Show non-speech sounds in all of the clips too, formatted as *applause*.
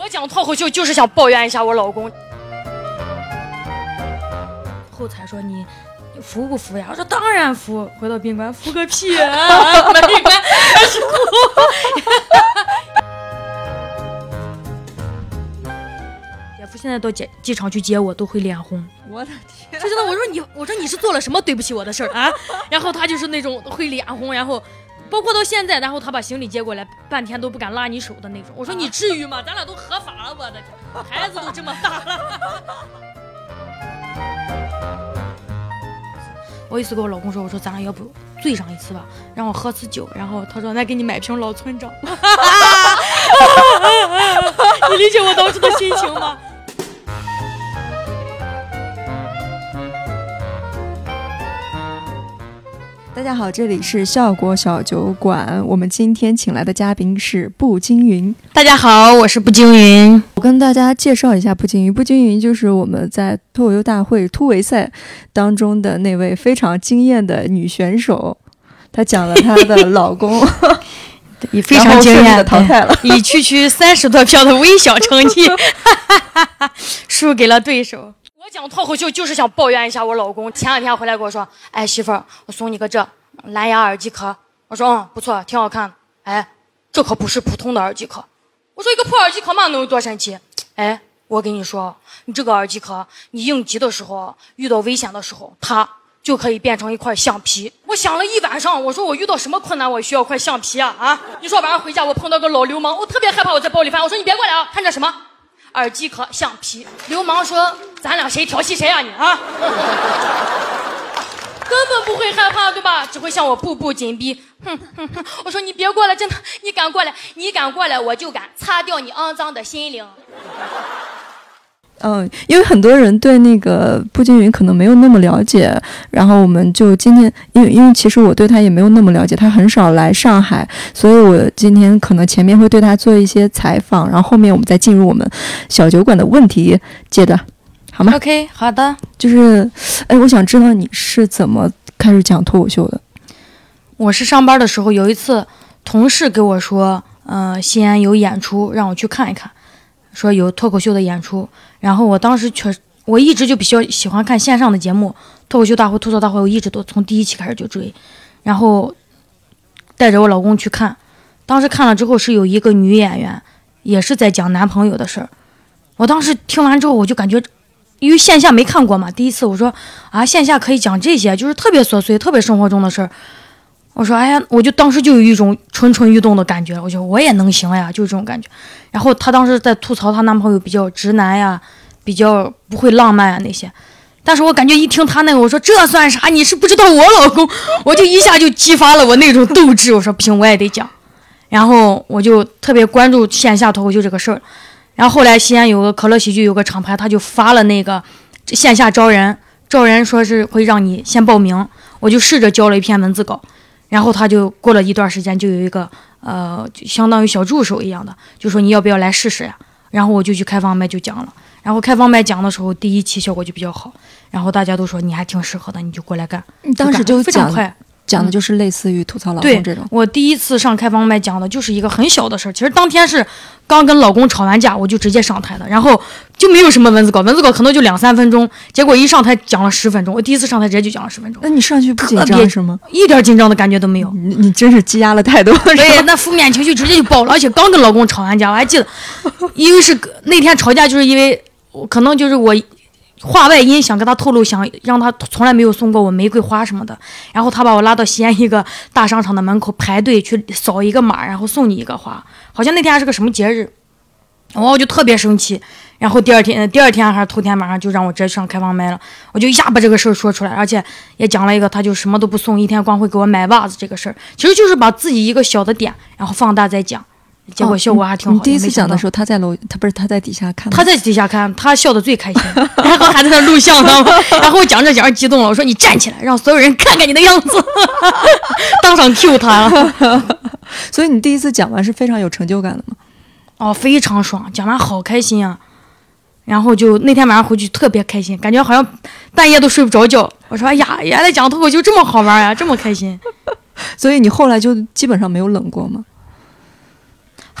我讲脱口秀就是想抱怨一下我老公。后台说你你服不服呀？我说当然服。回到宾馆服个屁啊！*laughs* 门一关开始哭。*laughs* 姐夫现在到机机场去接我都会脸红。我的天！就真的，我说你，我说你是做了什么对不起我的事儿啊？然后他就是那种会脸红，然后包括到现在，然后他把行李接过来，半天都不敢拉你手的那种。我说你至于吗？咱俩都合法了，我的天，*laughs* 孩子都这么大了。*laughs* 我一次跟我老公说，我说咱俩要不醉上一次吧，让我喝次酒。然后他说，那给你买瓶老村长。*laughs* 你理解我当时的心情吗？大家好，这里是效果小酒馆。我们今天请来的嘉宾是步惊云。大家好，我是步惊云。我跟大家介绍一下步惊云。步惊云就是我们在脱口秀大会突围赛当中的那位非常惊艳的女选手。她讲了她的老公，*laughs* 以非常惊艳的淘汰了，以区区三十多票的微小成绩 *laughs* 输给了对手。讲脱口秀就是想抱怨一下我老公。前两天回来跟我说：“哎，媳妇儿，我送你个这蓝牙耳机壳。”我说：“嗯，不错，挺好看。”哎，这可不是普通的耳机壳。我说：“一个破耳机壳嘛，能有多神奇？”哎，我跟你说，你这个耳机壳，你应急的时候，遇到危险的时候，它就可以变成一块橡皮。我想了一晚上，我说我遇到什么困难，我需要块橡皮啊啊！你说晚上回家我碰到个老流氓，我特别害怕我在包里翻。我说你别过来啊，看这什么？耳机壳、橡皮。流氓说：“咱俩谁调戏谁啊你啊？” *laughs* 根本不会害怕，对吧？只会向我步步紧逼。哼哼哼！我说你别过来，真的，你敢过来，你敢过来，我就敢擦掉你肮脏的心灵。嗯，因为很多人对那个步惊云可能没有那么了解，然后我们就今天，因为因为其实我对他也没有那么了解，他很少来上海，所以我今天可能前面会对他做一些采访，然后后面我们再进入我们小酒馆的问题阶段，好吗？OK，好的。就是，哎，我想知道你是怎么开始讲脱口秀的？我是上班的时候有一次，同事给我说，呃，西安有演出，让我去看一看，说有脱口秀的演出。然后我当时确实，我一直就比较喜欢看线上的节目，脱口秀大会、吐槽大会，我一直都从第一期开始就追。然后带着我老公去看，当时看了之后是有一个女演员，也是在讲男朋友的事儿。我当时听完之后，我就感觉，因为线下没看过嘛，第一次我说啊，线下可以讲这些，就是特别琐碎、特别生活中的事儿。我说，哎呀，我就当时就有一种蠢蠢欲动的感觉，我觉得我也能行呀，就是这种感觉。然后她当时在吐槽她男朋友比较直男呀，比较不会浪漫啊那些。但是我感觉一听她那个，我说这算啥？你是不知道我老公，*laughs* 我就一下就激发了我那种斗志。我说不行，我也得讲。然后我就特别关注线下脱口秀这个事儿。然后后来西安有个可乐喜剧有个厂牌，他就发了那个线下招人，招人说是会让你先报名，我就试着交了一篇文字稿。然后他就过了一段时间，就有一个呃，相当于小助手一样的，就说你要不要来试试呀？然后我就去开放麦就讲了。然后开放麦讲的时候，第一期效果就比较好，然后大家都说你还挺适合的，你就过来干。当时就非常快，讲的就是类似于吐槽老对公这种。我第一次上开放麦讲的就是一个很小的事儿，其实当天是刚跟老公吵完架，我就直接上台的，然后就没有什么文字稿，文字稿可能就两三分钟，结果一上台讲了十分钟，我第一次上台直接就讲了十分钟那，你上去不紧张是吗？一点紧张的感觉都没有。你你真是积压了太多，是对，吧？那负面情绪直接就爆了，而且刚跟老公吵完架，我还记得，因为是那天吵架，就是因为我可能就是我话外音想跟他透露，想让他从来没有送过我玫瑰花什么的，然后他把我拉到西安一个大商场的门口排队去扫一个码，然后送你一个花，好像那天还是个什么节日，然后我就特别生气，然后第二天第二天还是头天晚上就让我直接上开放麦了，我就一下把这个事儿说出来，而且也讲了一个他就什么都不送，一天光会给我买袜子这个事儿，其实就是把自己一个小的点，然后放大再讲，结果效果还挺好。哦你第一次讲的时候，他在楼，他不是他在底下看，他在底下看，他笑的最开心，然后还在那录像呢，*laughs* 然后我讲着讲着激动了，我说你站起来，让所有人看看你的样子，*laughs* 当场 Q 他了。所以你第一次讲完是非常有成就感的吗？哦，非常爽，讲完好开心啊！然后就那天晚上回去特别开心，感觉好像半夜都睡不着觉。我说哎呀，原来讲脱口秀这么好玩呀，这么开心，*laughs* 所以你后来就基本上没有冷过吗？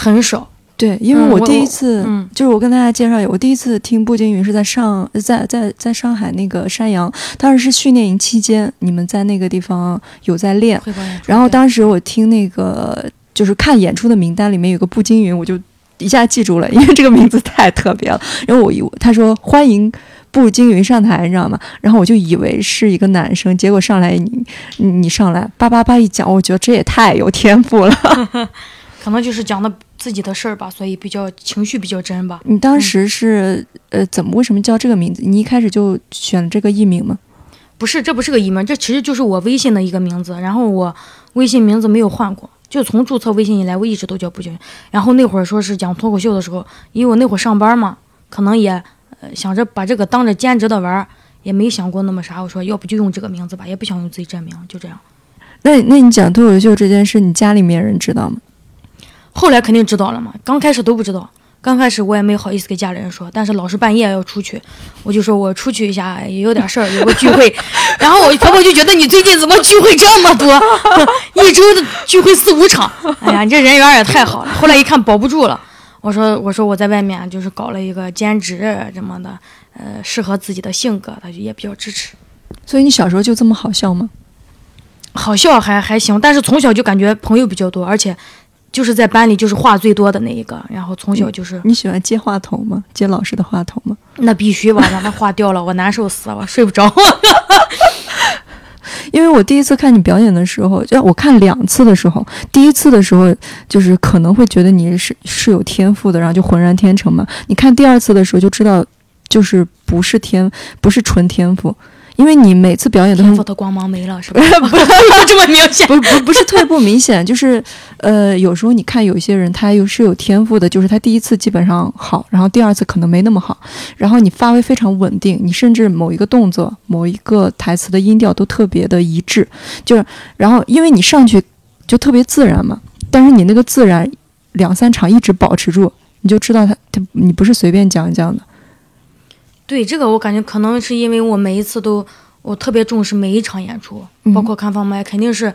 很少。对，因为嗯我第一次、嗯就是我跟大家介绍，我第一次听步惊云是在上在在在上海那个山阳，当时是训练营期间，你们在那个地方有在练。然后当时我听那个就是看演出的名单里面有个步惊云，我就一下记住了，因为这个名字太特别了。然后我以为他说欢迎步惊云上台，你知道吗？然后我就以为是一个男生，结果上来你你你上来叭叭叭一讲，我觉得这也太有天赋了。*laughs* 可能就是讲的自己的事儿吧，所以比较情绪比较真吧。你当时是、呃怎么为什么叫这个名字？你一开始就选了这个艺名吗？不是，这不是个艺名，这其实就是我微信的一个名字。然后我微信名字没有换过，就从注册微信以来，我一直都叫步惊云。然后那会儿说是讲脱口秀的时候，因为我那会儿上班嘛，可能也呃想着把这个当着兼职的玩儿，也没想过那么啥。我说要不就用这个名字吧，也不想用自己真名，就这样。那那你讲脱口秀这件事，你家里面人知道吗？后来肯定知道了嘛，刚开始都不知道。刚开始我也没好意思给家里人说，但是老是半夜要出去，我就说我出去一下，也有点事儿，有个聚会。*laughs* 然后我婆婆就觉得你最近怎么聚会这么多，*laughs* 一周的聚会四五场，哎呀，你这人缘也太好了。后来一看保不住了，我说我说我在外面就是搞了一个兼职什么的，呃，适合自己的性格，他就也比较支持。所以你小时候就这么好笑吗？好笑还还行，但是从小就感觉朋友比较多，而且就是在班里就是话最多的那一个，然后从小就是。你喜欢接话筒吗？接老师的话筒吗？那必须吧，让他话掉了，我难受死了，我睡不着。*laughs* 因为我第一次看你表演的时候，就我看两次的时候，第一次的时候就是可能会觉得你是是有天赋的，然后就浑然天成嘛。你看第二次的时候就知道，就是不是天，不是纯天赋，因为你每次表演都很天赋的光芒没了，是吧？*laughs* *laughs* 不是这么明显。不不不是特别不明显，就是呃，有时候你看有一些人他又是有天赋的，就是他第一次基本上好，然后第二次可能没那么好，然后你发挥非常稳定，你甚至某一个动作、某一个台词的音调都特别的一致，就是然后因为你上去就特别自然嘛，但是你那个自然两三场一直保持住，你就知道他他你不是随便讲一讲的。对这个，我感觉可能是因为我每一次都我特别重视每一场演出，嗯包括看放麦，肯定是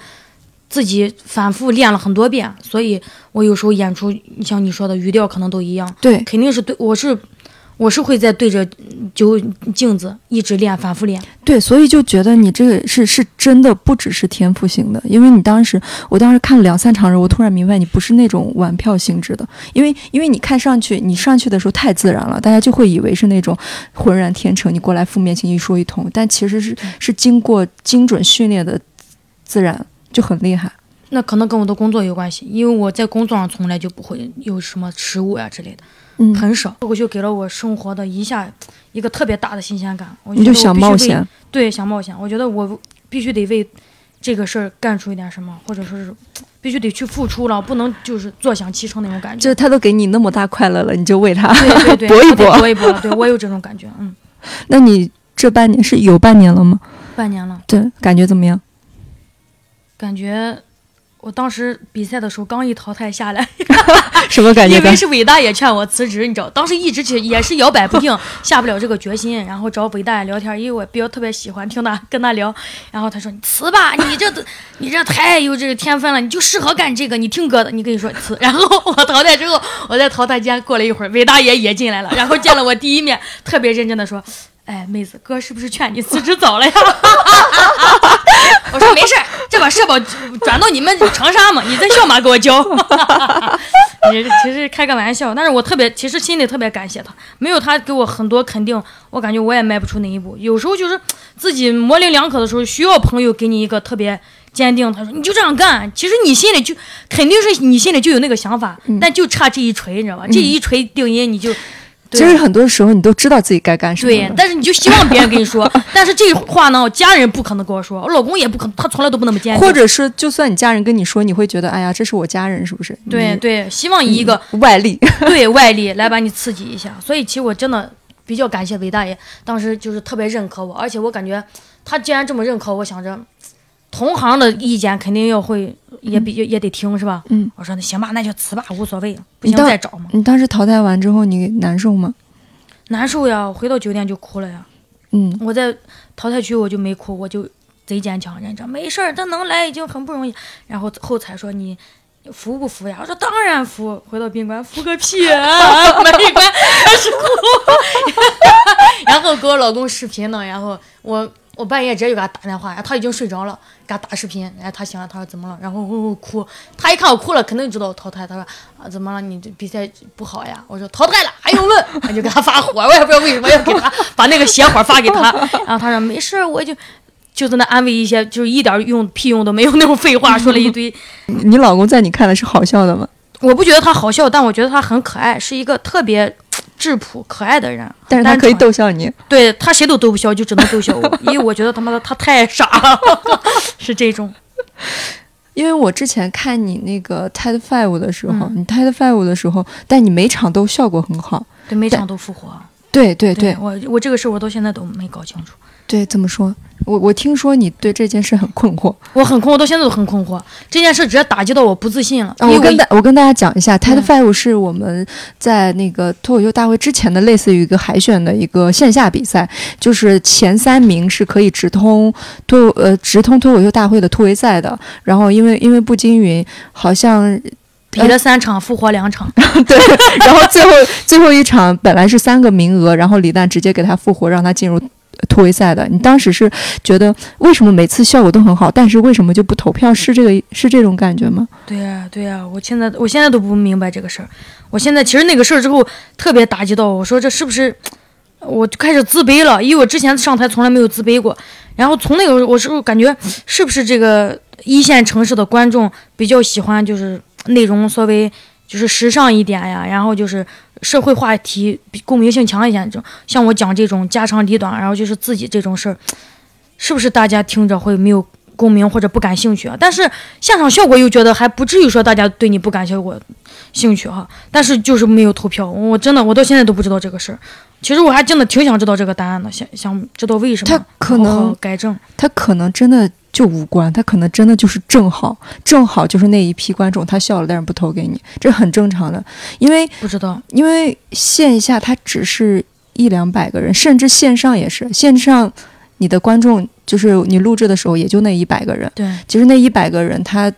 自己反复练了很多遍，所以我有时候演出，像你说的语调可能都一样，对，肯定是对我是我是会在对着就镜子一直练，反复练。对，所以就觉得你这个是是真的，不只是天赋型的。因为你当时，我当时看了两三场的时候，我突然明白你不是那种玩票性质的。因为因为你看上去，你上去的时候太自然了，大家就会以为是那种浑然天成，你过来负面情绪说一通，但其实是是经过精准训练的自然，就很厉害。那可能跟我的工作有关系，因为我在工作上从来就不会有什么失误呀、之类的，嗯，很少。脱口秀给了我生活的一下一个特别大的新鲜感，我觉你就想冒险，对，想冒险。我觉得我必须得为这个事儿干出一点什么，或者说是必须得去付出了，不能就是坐享其成那种感觉。就是他都给你那么大快乐了，你就为他。对对对，*laughs* 搏一搏搏一搏。对我有这种感觉，嗯，*laughs* 那你这半年是有半年了吗？半年了，对，感觉怎么样？感觉。我当时比赛的时候刚一淘汰下来，*laughs* 什么感觉？因为是伟大爷劝我辞职，你知道，当时一直其实也是摇摆不定，下不了这个决心，然后找伟大爷聊天，因为我比较特别喜欢听他跟他聊，然后他说你辞吧，你这你这太有这个天分了，你就适合干这个，你听哥的，你跟你说辞。然后我淘汰之后，我在淘汰间过了一会儿，伟大爷也进来了，然后见了我第一面，特别认真的说。哎，妹子，哥是不是劝你辞职早了呀？*laughs* 我说没事儿，这把社保转到你们长沙嘛，你在校马给我交。*laughs* 也其实开个玩笑，但是我特别，其实心里特别感谢他，没有他给我很多肯定，我感觉我也迈不出那一步。有时候就是自己模棱两可的时候，需要朋友给你一个特别坚定。他说你就这样干，其实你心里就肯定是你心里就有那个想法，但就差这一锤，你知道吧？这一锤定音，你就。其实很多时候你都知道自己该干什么。对，但是你就希望别人跟你说，*laughs* 但是这话呢，我家人不可能跟我说，我老公也不可能，他从来都不那么坚定。或者是，就算你家人跟你说，你会觉得，哎呀，这是我家人，是不是？对对，希望以一个、*laughs* 嗯、外力，对外力来把你刺激一下。所以其实我真的比较感谢韦大爷，当时就是特别认可我，而且我感觉他既然这么认可我，想着同行的意见肯定要会也比、嗯、也得听，是吧？嗯，我说那行吧，那就辞吧，无所谓，不行再找嘛。你当时淘汰完之后，你难受吗？难受呀，回到酒店就哭了呀。嗯，我在淘汰区我就没哭，我就贼坚强，认真，没事儿，他能来已经很不容易。然后后才说你服不服呀？我说当然服。回到宾馆，服个屁！啊！*laughs* 门一关开始哭，*laughs* 然后给我老公视频呢。然后我我半夜直接就给他打电话，然后他已经睡着了，给他打视频。然后他醒了，他说怎么了？然后呜呜哭。他一看我哭了，肯定知道我淘汰。他说啊怎么了？你这比赛不好呀？我说淘汰了还用问？我就给他发火，我也不知道为什么要给他把那个邪火发给他。然后他说没事，我就。就在那安慰一些，就是一点用屁用都没有那种废话，说了一堆。*laughs* 你老公在你看来是好笑的吗？我不觉得他好笑，但我觉得他很可爱，是一个特别质朴可爱的人。但是他可以逗笑你。对他谁都逗不笑，就只能逗笑我，*laughs* 因为我觉得他妈的他太傻了，*laughs* 是这种。因为我之前看你那个 TED Five 的时候，你 TED Five 的时候，但你每场都效果很好，对每场都复活。对对对，我我这个事我到现在都没搞清楚。对，怎么说？我我听说你对这件事很困惑，我很困惑，到现在都很困惑。这件事直接打击到我不自信了。我跟大我跟大家讲一下，TED Five 是我们在那个脱口秀大会之前的类似于一个海选的一个线下比赛，就是前三名是可以直通脱呃直通脱口秀大会的突围赛的。然后因为因为步惊云好像比了三场，复活两场，*laughs* 对。然后最后最后一场本来是三个名额，然后李诞直接给他复活，让他进入。突围赛的，你当时是觉得为什么每次效果都很好，但是为什么就不投票？是这个是这种感觉吗？对呀，对呀，我现在我现在都不明白这个事儿。我现在其实那个事儿之后特别打击到我，说这是不是我就开始自卑了？因为我之前上台从来没有自卑过。然后从那个我是感觉是不是这个一线城市的观众比较喜欢就是内容稍微就是时尚一点呀，然后就是。社会话题共鸣性强一点，就像我讲这种家长里短，然后就是自己这种事儿，是不是大家听着会没有共鸣或者不感兴趣啊？但是现场效果又觉得还不至于说大家对你不感兴趣哈。但是就是没有投票，我真的我到现在都不知道这个事儿。其实我还真的挺想知道这个答案的，想想知道为什么。他可能改正，他可能真的。就无关，他可能真的就是正好，正好就是那一批观众，他笑了，但是不投给你，这很正常的。因为不知道，因为线下他只是一两百个人，甚至线上也是，线上你的观众就是你录制的时候也就那一百个人。对，其实那一百个人他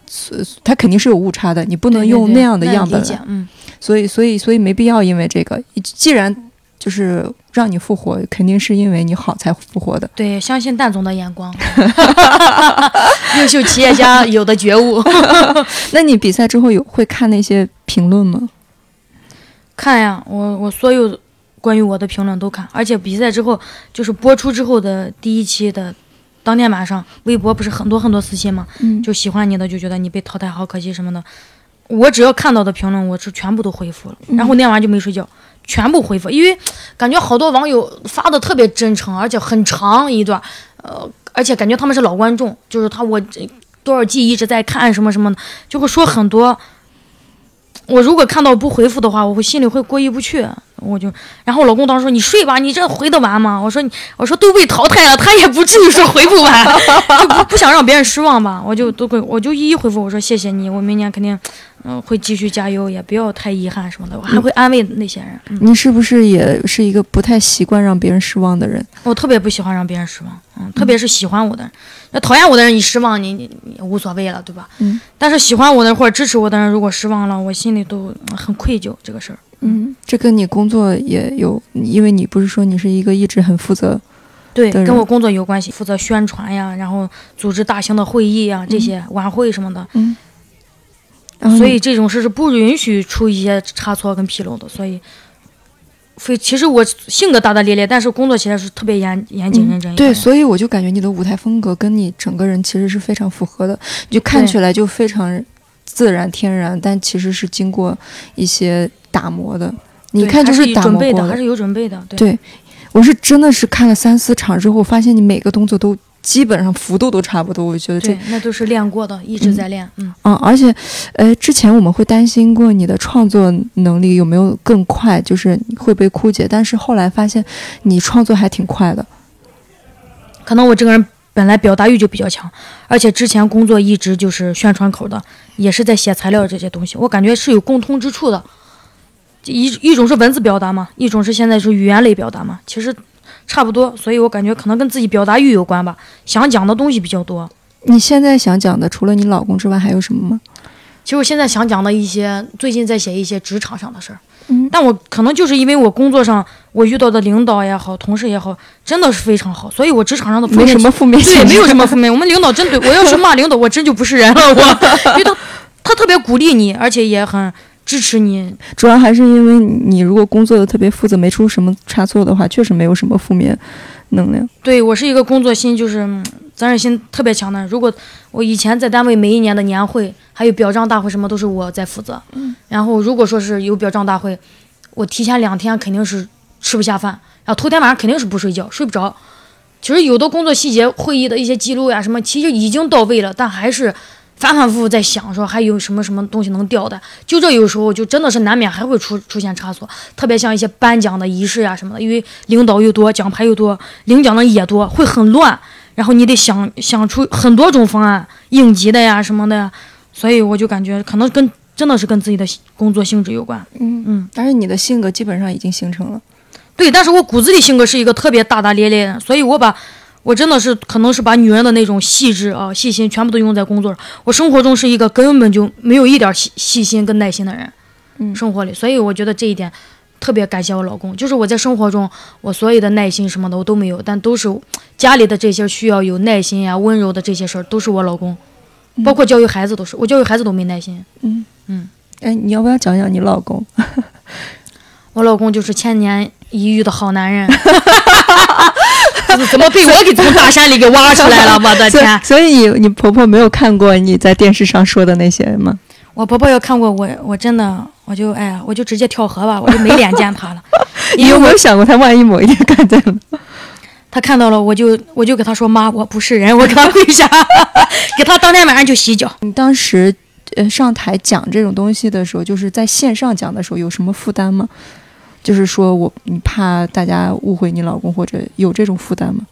他肯定是有误差的，你不能用那样的样本。嗯，所以所以所以没必要，因为这个，既然。就是让你复活，肯定是因为你好才复活的。对，相信蛋总的眼光，*laughs* *laughs* 优秀企业家有的觉悟。*laughs* 那你比赛之后有会看那些评论吗？看呀，我我所有关于我的评论都看，而且比赛之后就是播出之后的第一期的当天晚上，微博不是很多很多私信吗？嗯，就喜欢你的就觉得你被淘汰好可惜什么的，我只要看到的评论，我是全部都回复了，然后那晚就没睡觉。全部回复，因为 *tsk* 感觉好多网友发的特别真诚，而且很长一段，呃，而且感觉他们是老观众，就是他我多少季一直在看什么什么的，就会说很多。我如果看到不回复的话，我会心里会过意不去，我就，然后我老公当时说：“你睡吧，你这回得完吗？”我说：“你，我说都被淘汰了，他也不至于说回不完，*laughs* 不不想让别人失望吧。”我就都会，我就一一回复，我说：“谢谢你，我明年肯定。”嗯，会继续加油，也不要太遗憾什么的。我还会安慰那些人。你是不是也是一个不太习惯让别人失望的人？我特别不喜欢让别人失望，嗯，特别是喜欢我的人。那讨厌我的人，你失望，你你你无所谓了，对吧？嗯。但是喜欢我的人或者支持我的人，如果失望了，我心里都很愧疚。这个事儿，嗯，这跟你工作也有，因为你不是说你是一个一直很负责，对，跟我工作有关系，负责宣传呀，然后组织大型的会议呀，这些晚会什么的，嗯。所以这种事是不允许出一些差错跟纰漏的。所以，所以其实我性格大大咧咧，但是工作起来是特别严严谨认真。对，所以我就感觉你的舞台风格跟你整个人其实是非常符合的，就看起来就非常自然天然，但其实是经过一些打磨的。你看，就是准备的，还是有准备的。对，我是真的是看了三四场之后，发现你每个动作都。基本上幅度都差不多，我觉得这那都是练过的，一直在练。嗯嗯，而且，呃，之前我们会担心过你的创作能力有没有更快，就是会被枯竭。但是后来发现你创作还挺快的。可能我这个人本来表达欲就比较强，而且之前工作一直就是宣传口的，也是在写材料这些东西，我感觉是有共通之处的。一一种是文字表达嘛，一种是现在是语言类表达嘛，其实。差不多，所以我感觉可能跟自己表达欲有关吧，想讲的东西比较多。你现在想讲的，除了你老公之外，还有什么吗？其实我现在想讲的一些，最近在写一些职场上的事儿。嗯但我可能就是因为我工作上我遇到的领导也好，同事也好，真的是非常好，所以我职场上的没什么负面 *laughs* 对，没有什么负面。我们领导真对我要是骂领导，我真就不是人了。我，因为他他特别鼓励你，而且也很支持你。主要还是因为你如果工作的特别负责，没出什么差错的话，确实没有什么负面能量。对我是一个工作心就是嗯责任心特别强的人。如果我以前在单位每一年的年会还有表彰大会什么都是我在负责，嗯然后如果说是有表彰大会，我提前两天肯定是吃不下饭，然后头天晚上肯定是不睡觉，睡不着。其实有的工作细节、会议的一些记录呀什么，其实已经到位了，但还是反反复复在想说还有什么什么东西能掉的。就这有时候就真的是难免还会出出现差错，特别像一些颁奖的仪式呀什么的，因为领导又多，奖牌又多，领奖的也多，会很乱。然后你得想想出很多种方案，应急的呀什么的呀，所以我就感觉可能跟真的是跟自己的工作性质有关。嗯嗯，但是你的性格基本上已经形成了。对，但是我骨子里性格是一个特别大大咧咧的，所以我把我真的是可能是把女人的那种细致啊、细心全部都用在工作上。我生活中是一个根本就没有一点细细心跟耐心的人，嗯生活里，所以我觉得这一点特别感谢我老公。就是我在生活中，我所有的耐心什么的我都没有，但都是家里的这些需要有耐心呀、温柔的这些事儿，都是我老公。包括教育孩子都是，我教育孩子都没耐心。嗯嗯，哎，你要不要讲讲你老公？*laughs* 我老公就是千年一遇的好男人，*laughs* 怎么被我给从大山里给挖出来了？我的天！所以你你婆婆没有看过你在电视上说的那些吗？我婆婆要看过我，我真的我就哎呀，我就直接跳河吧，我就没脸见她了。*laughs* 你有没因为我有想过，她万一某一天看见了？*laughs* 他看到了，我就我就给他说妈，我不是人，我给他跪下，*laughs* 给他当天晚上就洗脚。你当时呃上台讲这种东西的时候，就是在线上讲的时候，有什么负担吗？就是说我你怕大家误会你老公，或者有这种负担吗？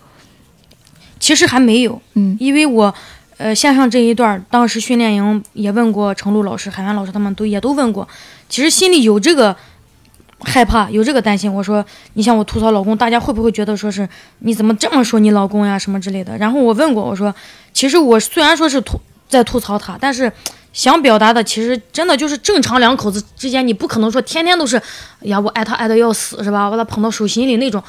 其实还没有，嗯因为我，呃，线上这一段儿，当时训练营也问过程璐老师、海源老师，他们都也都问过，其实心里有这个害怕，有这个担心。我说，你像我吐槽老公，大家会不会觉得说是你怎么这么说你老公呀什么之类的？然后我问过，我说，其实我虽然说是吐在吐槽他，但是想表达的其实真的就是正常两口子之间，你不可能说天天都是，哎呀，我爱他爱的要死是吧？我把他捧到手心里那种。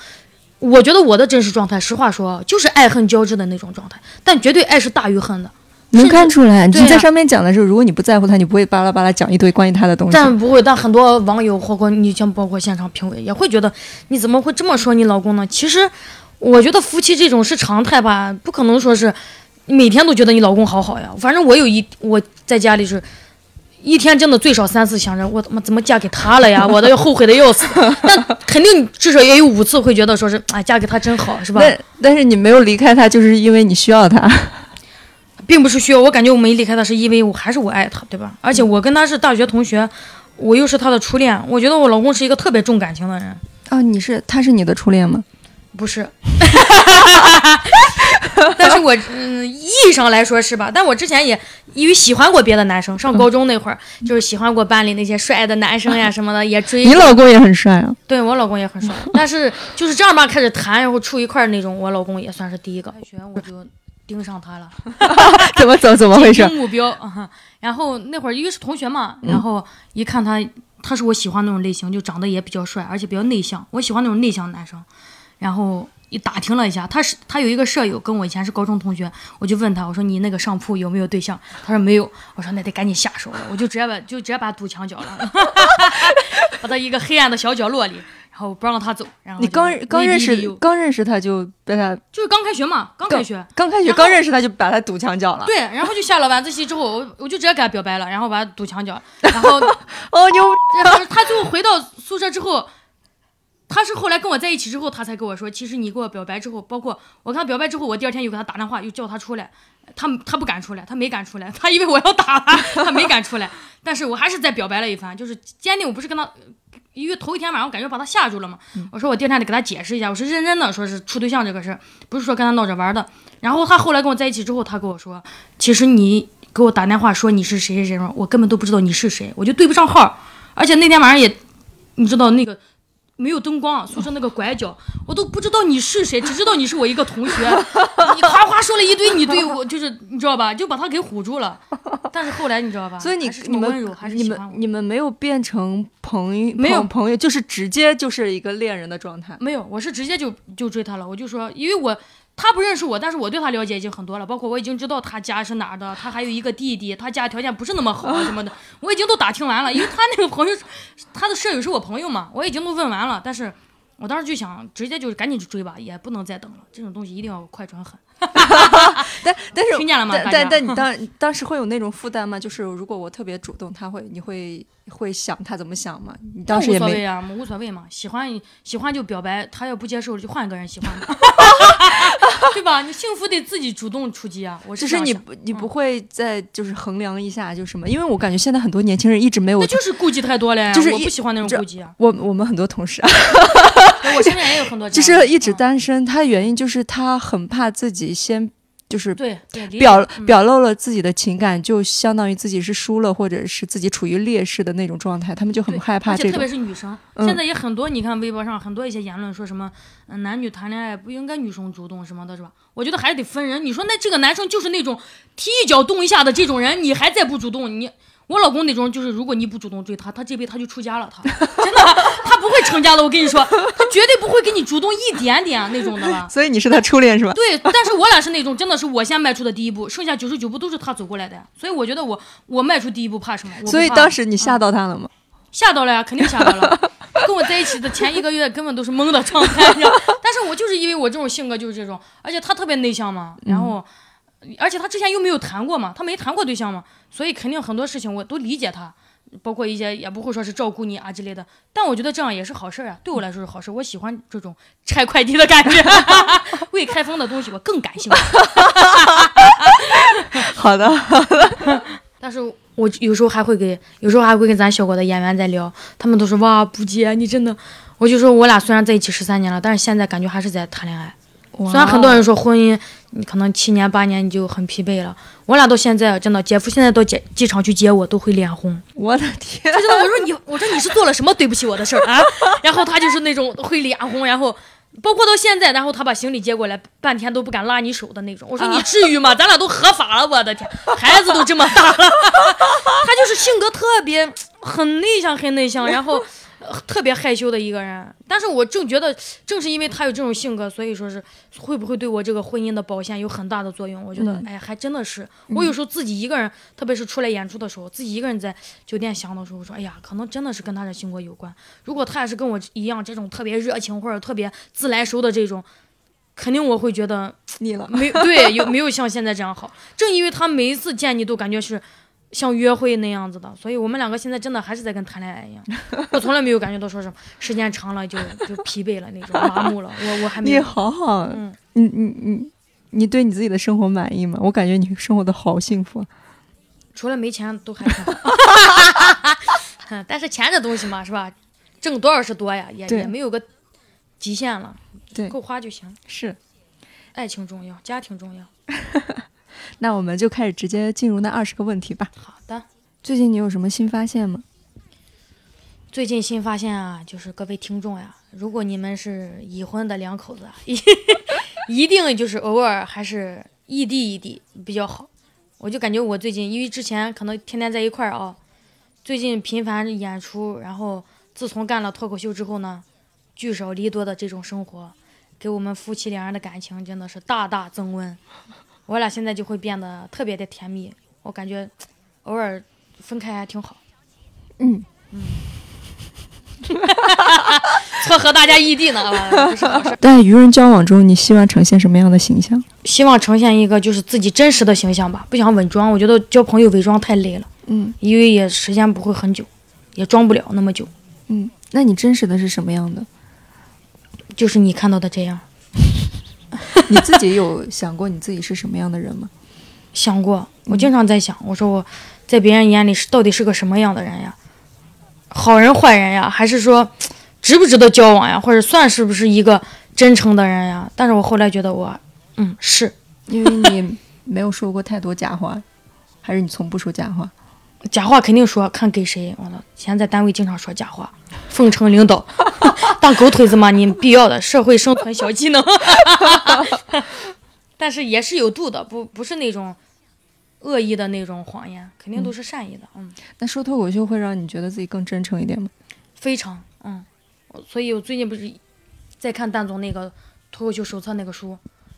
我觉得我的真实状态，实话说，就是爱恨交织的那种状态，但绝对爱是大于恨的。能看出来，你在上面讲的时候，如果你不在乎他，你不会巴拉巴拉讲一堆关于他的东西。但不会，但很多网友包括你像包括现场评委也会觉得，你怎么会这么说你老公呢？其实，我觉得夫妻这种是常态吧，不可能说是你每天都觉得你老公好好呀。反正我有一我在家里是。一天真的最少三次想着我他妈怎么嫁给他了呀，*laughs* 我都要后悔的要死。但肯定至少也有五次会觉得说是啊，嫁给他真好，是吧？但但是你没有离开他，就是因为你需要他。*laughs* 并不是需要，我感觉我没离开他是因为我还是我爱他，对吧？而且我跟他是大学同学，我又是他的初恋，我觉得我老公是一个特别重感情的人，哦，你是他是你的初恋吗？不是。*laughs* 但是我嗯，意义上来说是吧？但我之前也因为喜欢过别的男生，上高中那会儿、就是喜欢过班里那些帅的男生呀什么的，也追你。老公也很帅啊。对我老公也很帅，*laughs* 但是就是正儿八经开始谈，然后处一块儿那种，我老公也算是第一个。学我就盯上他了。*laughs* 怎么走？怎么回事进？目标啊。然后那会儿因为是同学嘛，然后一看他，他是我喜欢那种类型，就长得也比较帅，而且比较内向。我喜欢那种内向男生。然后一打听了一下，他是他有一个舍友，跟我以前是高中同学，我就问他，我说你那个上铺有没有对象？他说没有。我说那得赶紧下手了，我就直接把 *laughs* 就直接把他堵墙角了，把他一个黑暗的小角落里，然后不让他走。然后你刚刚认识刚认识他就被他就是刚开学嘛，刚开学。刚开学刚认识他就把他堵墙角了。对，然后就下了晚自习之后，我我就直接给他表白了，然后把他堵墙角，然后 *laughs* 哦牛！然后他就回到宿舍之后，他是后来跟我在一起之后，他才跟我说，其实你给我表白之后，包括我跟他表白之后，我第二天又给他打电话，又叫他出来，他他不敢出来，他没敢出来，他以为我要打他，他没敢出来，但是我还是再表白了一番，就是坚定，我不是跟他。因为头一天晚上我感觉把他吓住了嘛，我说我第二天得给他解释一下，我是认真的，说是处对象这个事儿，不是说跟他闹着玩的。然后他后来跟我在一起之后，他跟我说，其实你给我打电话说你是谁谁谁，我根本都不知道你是谁，我就对不上号。而且那天晚上也，你知道那个没有灯光，宿舍那个拐角，我都不知道你是谁，只知道你是我一个同学。*laughs* 你夸夸说了一堆，你对我 *laughs* 就是你知道吧，就把他给唬住了。但是后来你知道吧？所以你你们你。们你们没有变成朋友，没有朋朋友，就是直接就是一个恋人的状态。没有，我是直接就就追他了。我就说，因为我他不认识我，但是我对他了解已经很多了，包括我已经知道他家是哪儿的，他还有一个弟弟，他家条件不是那么好啊什么的，*laughs* 我已经都打听完了。因为他那个朋友，他的舍友是我朋友嘛，我已经都问完了。但是我当时就想，直接就是赶紧去追吧，也不能再等了。这种东西一定要快准狠。*laughs* 但 *laughs* 但是听见了吗？但但但你当当时会有那种负担吗？就是如果我特别主动，他会你会会想他怎么想吗？你当时也没所谓啊，无所谓嘛，喜欢喜欢就表白，他要不接受就换一个人喜欢嘛，*laughs* 对吧？你幸福得自己主动出击啊！我就是是你你不会再就是衡量一下就什么？因为我感觉现在很多年轻人一直没有那，就是顾忌太多了呀，就是一我不喜欢那种顾忌啊。我我们很多同事啊，我身边也有很多这就，是一直嗯单身，他原因就是他很怕自己先就是表嗯表露了自己的情感，就相当于自己是输了，或者是自己处于劣势的那种状态，他们就很害怕而且特别。是女生，嗯现在也很多，你看微博上很多一些言论说什么，嗯，男女谈恋爱不应该女生主动什么的，是吧？我觉得还是得分人。你说那这个男生就是那种踢一脚动一下的这种人，你还再不主动，你我老公那种就是，如果你不主动追他，他这辈子他就出家了，他真的，他不会成家的。我跟你说，他绝对不会给你主动一点点那种的了。*laughs* 所以你是他初恋是吧？对，但是我俩是那种真的是我先迈出的第一步，剩下九十九步都是他走过来的，所以我觉得我我迈出第一步怕什么？所以当时你吓嗯到他了吗？吓到了呀，肯定吓到了。*laughs* 跟我在一起的前一个月根本都是懵的状态，你知道。*laughs* 但是我就是因为我这种性格就是这种，而且他特别内向嘛，然后，而且他之前又没有谈过嘛，他没谈过对象嘛，所以肯定很多事情我都理解他，包括一些也不会说是照顾你啊之类的。但我觉得这样也是好事儿啊，对我来说是好事。我喜欢这种拆快递的感觉，*laughs* 未开封的东西我更感兴趣。*laughs* 好的，但是我有时候还会给，有时候还会跟咱小国的演员在聊，他们都说哇，不姐你真的，我就说我俩虽然在一起十三年了，但是现在感觉还是在谈恋爱。虽然很多人说婚姻，你可能七年八年你就很疲惫了，我俩到现在真的，姐夫现在到机机场去接我都会脸红。我的天，他真的，我说你，我说你是做了什么对不起我的事儿啊？*laughs* 然后他就是那种会脸红，然后包括到现在，然后他把行李接过来，半天都不敢拉你手的那种。我说你至于吗？咱俩都合法了，我的天，孩子都这么大了，*laughs* 他就是性格特别很内向，很内向，然后。呃特别害羞的一个人，但是我正觉得，正是因为他有这种性格，所以说是会不会对我这个婚姻的保鲜有很大的作用？我觉得，嗯哎，还真的是。我有时候自己一个人，特别是出来演出的时候，自己一个人在酒店想的时候，我说，哎呀，可能真的是跟他的性格有关。如果他也是跟我一样这种特别热情或者特别自来熟的这种，肯定我会觉得腻了。没对，有没有像现在这样好？正因为他每一次见你都感觉是像约会那样子的，所以我们两个现在真的还是在跟谈恋爱一样。*laughs* 我从来没有感觉到说什么时间长了就 *laughs* 就疲惫了那种麻木了。我我还没你。好好，嗯你你你你对你自己的生活满意吗？我感觉你生活的好幸福。除了没钱都还挺好。*laughs* 嗯但是钱这东西嘛，是吧？挣多少是多呀，也也没有个极限了，对够花就行。是，爱情重要，家庭重要。那我们就开始直接进入那二十个问题吧。好的。最近你有什么新发现吗？最近新发现啊，就是各位听众呀，如果你们是已婚的两口子 *laughs* 一定就是偶尔还是异地异地比较好。我就感觉我最近，因为之前可能天天在一块儿啊，最近频繁演出，然后自从干了脱口秀之后呢，聚少离多的这种生活，给我们夫妻两人的感情真的是大大增温。我俩现在就会变得特别的甜蜜，我感觉偶尔分开还挺好。嗯嗯撮合大家异地呢，啊不是好事。在与人交往中，你希望呈现什么样的形象？希望呈现一个就是自己真实的形象吧，不想伪装。我觉得交朋友伪装太累了，嗯因为也时间不会很久，也装不了那么久。嗯，那你真实的是什么样的？就是你看到的这样，*laughs* 你自己有想过你自己是什么样的人吗？想过，我经常在想，我说我在别人眼里是到底是个什么样的人呀？好人坏人呀，还是说值不值得交往呀，或者算是不是一个真诚的人呀？但是我后来觉得我，嗯，是因为你没有说过太多假话，还是你从不说假话？假话肯定说，看给谁。完了，以前在单位经常说假话，奉承领导，*laughs* 当狗腿子嘛，你必要的社会生存小技能。*laughs* 但是也是有度的，不不是那种恶意的那种谎言，肯定都是善意的。嗯，那说脱口秀会让你觉得自己更真诚一点吗？非常，嗯，所以我最近不是在看蛋总那个脱口秀手册那个书，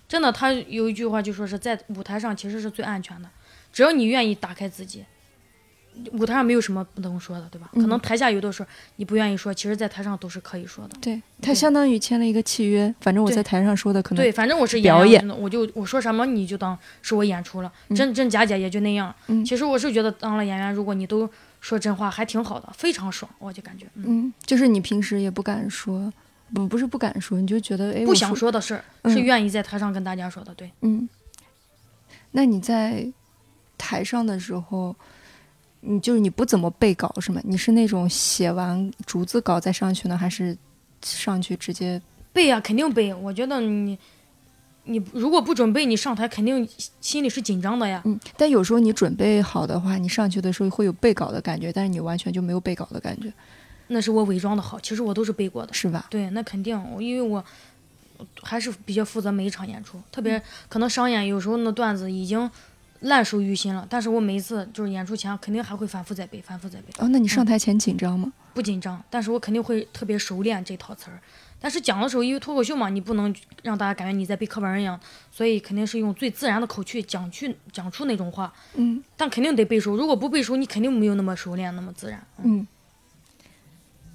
真的，他有一句话就说是在舞台上其实是最安全的，只要你愿意打开自己。舞台上没有什么不能说的，对吧？可能台下有的时候你不愿意说，其实，在台上都是可以说的。对他相当于签了一个契约，反正我在台上说的可能对，反正我是表演，我就我说什么你就当是我演出了，真真假假也就那样。其实我是觉得当了演员，如果你都说真话，还挺好的，非常爽，我就感觉。嗯，就是你平时也不敢说，不不是不敢说，你就觉得哎，不想说的事儿是愿意在台上跟大家说的，对。嗯，那你在台上的时候。你就是你不怎么背稿是吗？你是那种写完逐字稿再上去呢，还是上去直接背啊？肯定背。我觉得你你如果不准备，你上台肯定心里是紧张的呀。嗯。但有时候你准备好的话，你上去的时候会有背稿的感觉，但是你完全就没有背稿的感觉。那是我伪装的好，其实我都是背过的，是吧？对，那肯定，因为我还是比较负责每一场演出，特别可能商演有时候那段子已经。烂熟于心了，但是我每次就是演出前肯定还会反复再背，反复再背。哦，那你上台前紧张吗？不紧张，但是我肯定会特别熟练这套词儿。但是讲的时候，因为脱口秀嘛，你不能让大家感觉你在背课文一样，所以肯定是用最自然的口气讲去讲出那种话。嗯。但肯定得背熟，如果不背熟，你肯定没有那么熟练，那么自然。嗯。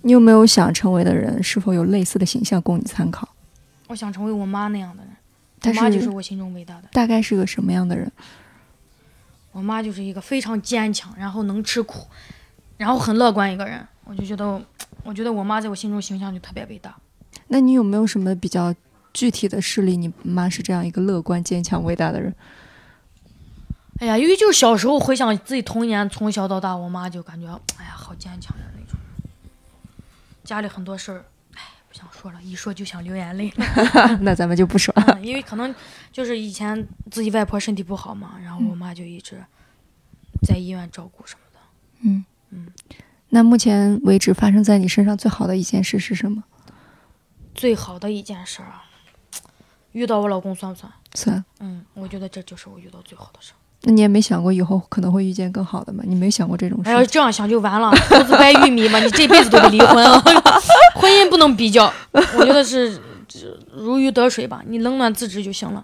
你有没有想成为的人？是否有类似的形象供你参考？我想成为我妈那样的人。我妈就是我心中伟大的。大概是个什么样的人？我妈就是一个非常坚强，然后能吃苦，然后很乐观一个人。我就觉得，我觉得我妈在我心中形象就特别伟大。那你有没有什么比较具体的事例？你妈是这样一个乐观、坚强、伟大的人？哎呀，因为就是小时候回想自己童年，从小到大，我妈就感觉，哎呀，好坚强的那种。家里很多事儿。说了，一说就想流眼泪。*laughs* *laughs* 那咱们就不说了，因为可能就是以前自己外婆身体不好嘛，然后我妈就一直在医院照顾什么的。嗯嗯。那目前为止发生在你身上最好的一件事是什么？最好的一件事啊，遇到我老公算不算？算。嗯，我觉得这就是我遇到最好的事。那你也没想过以后可能会遇见更好的吗？你没想过这种事？要这样想就完了，都是掰玉米嘛，你这辈子都得离婚。*laughs* 婚姻不能比较，我觉得是如鱼得水吧，你冷暖自知就行了。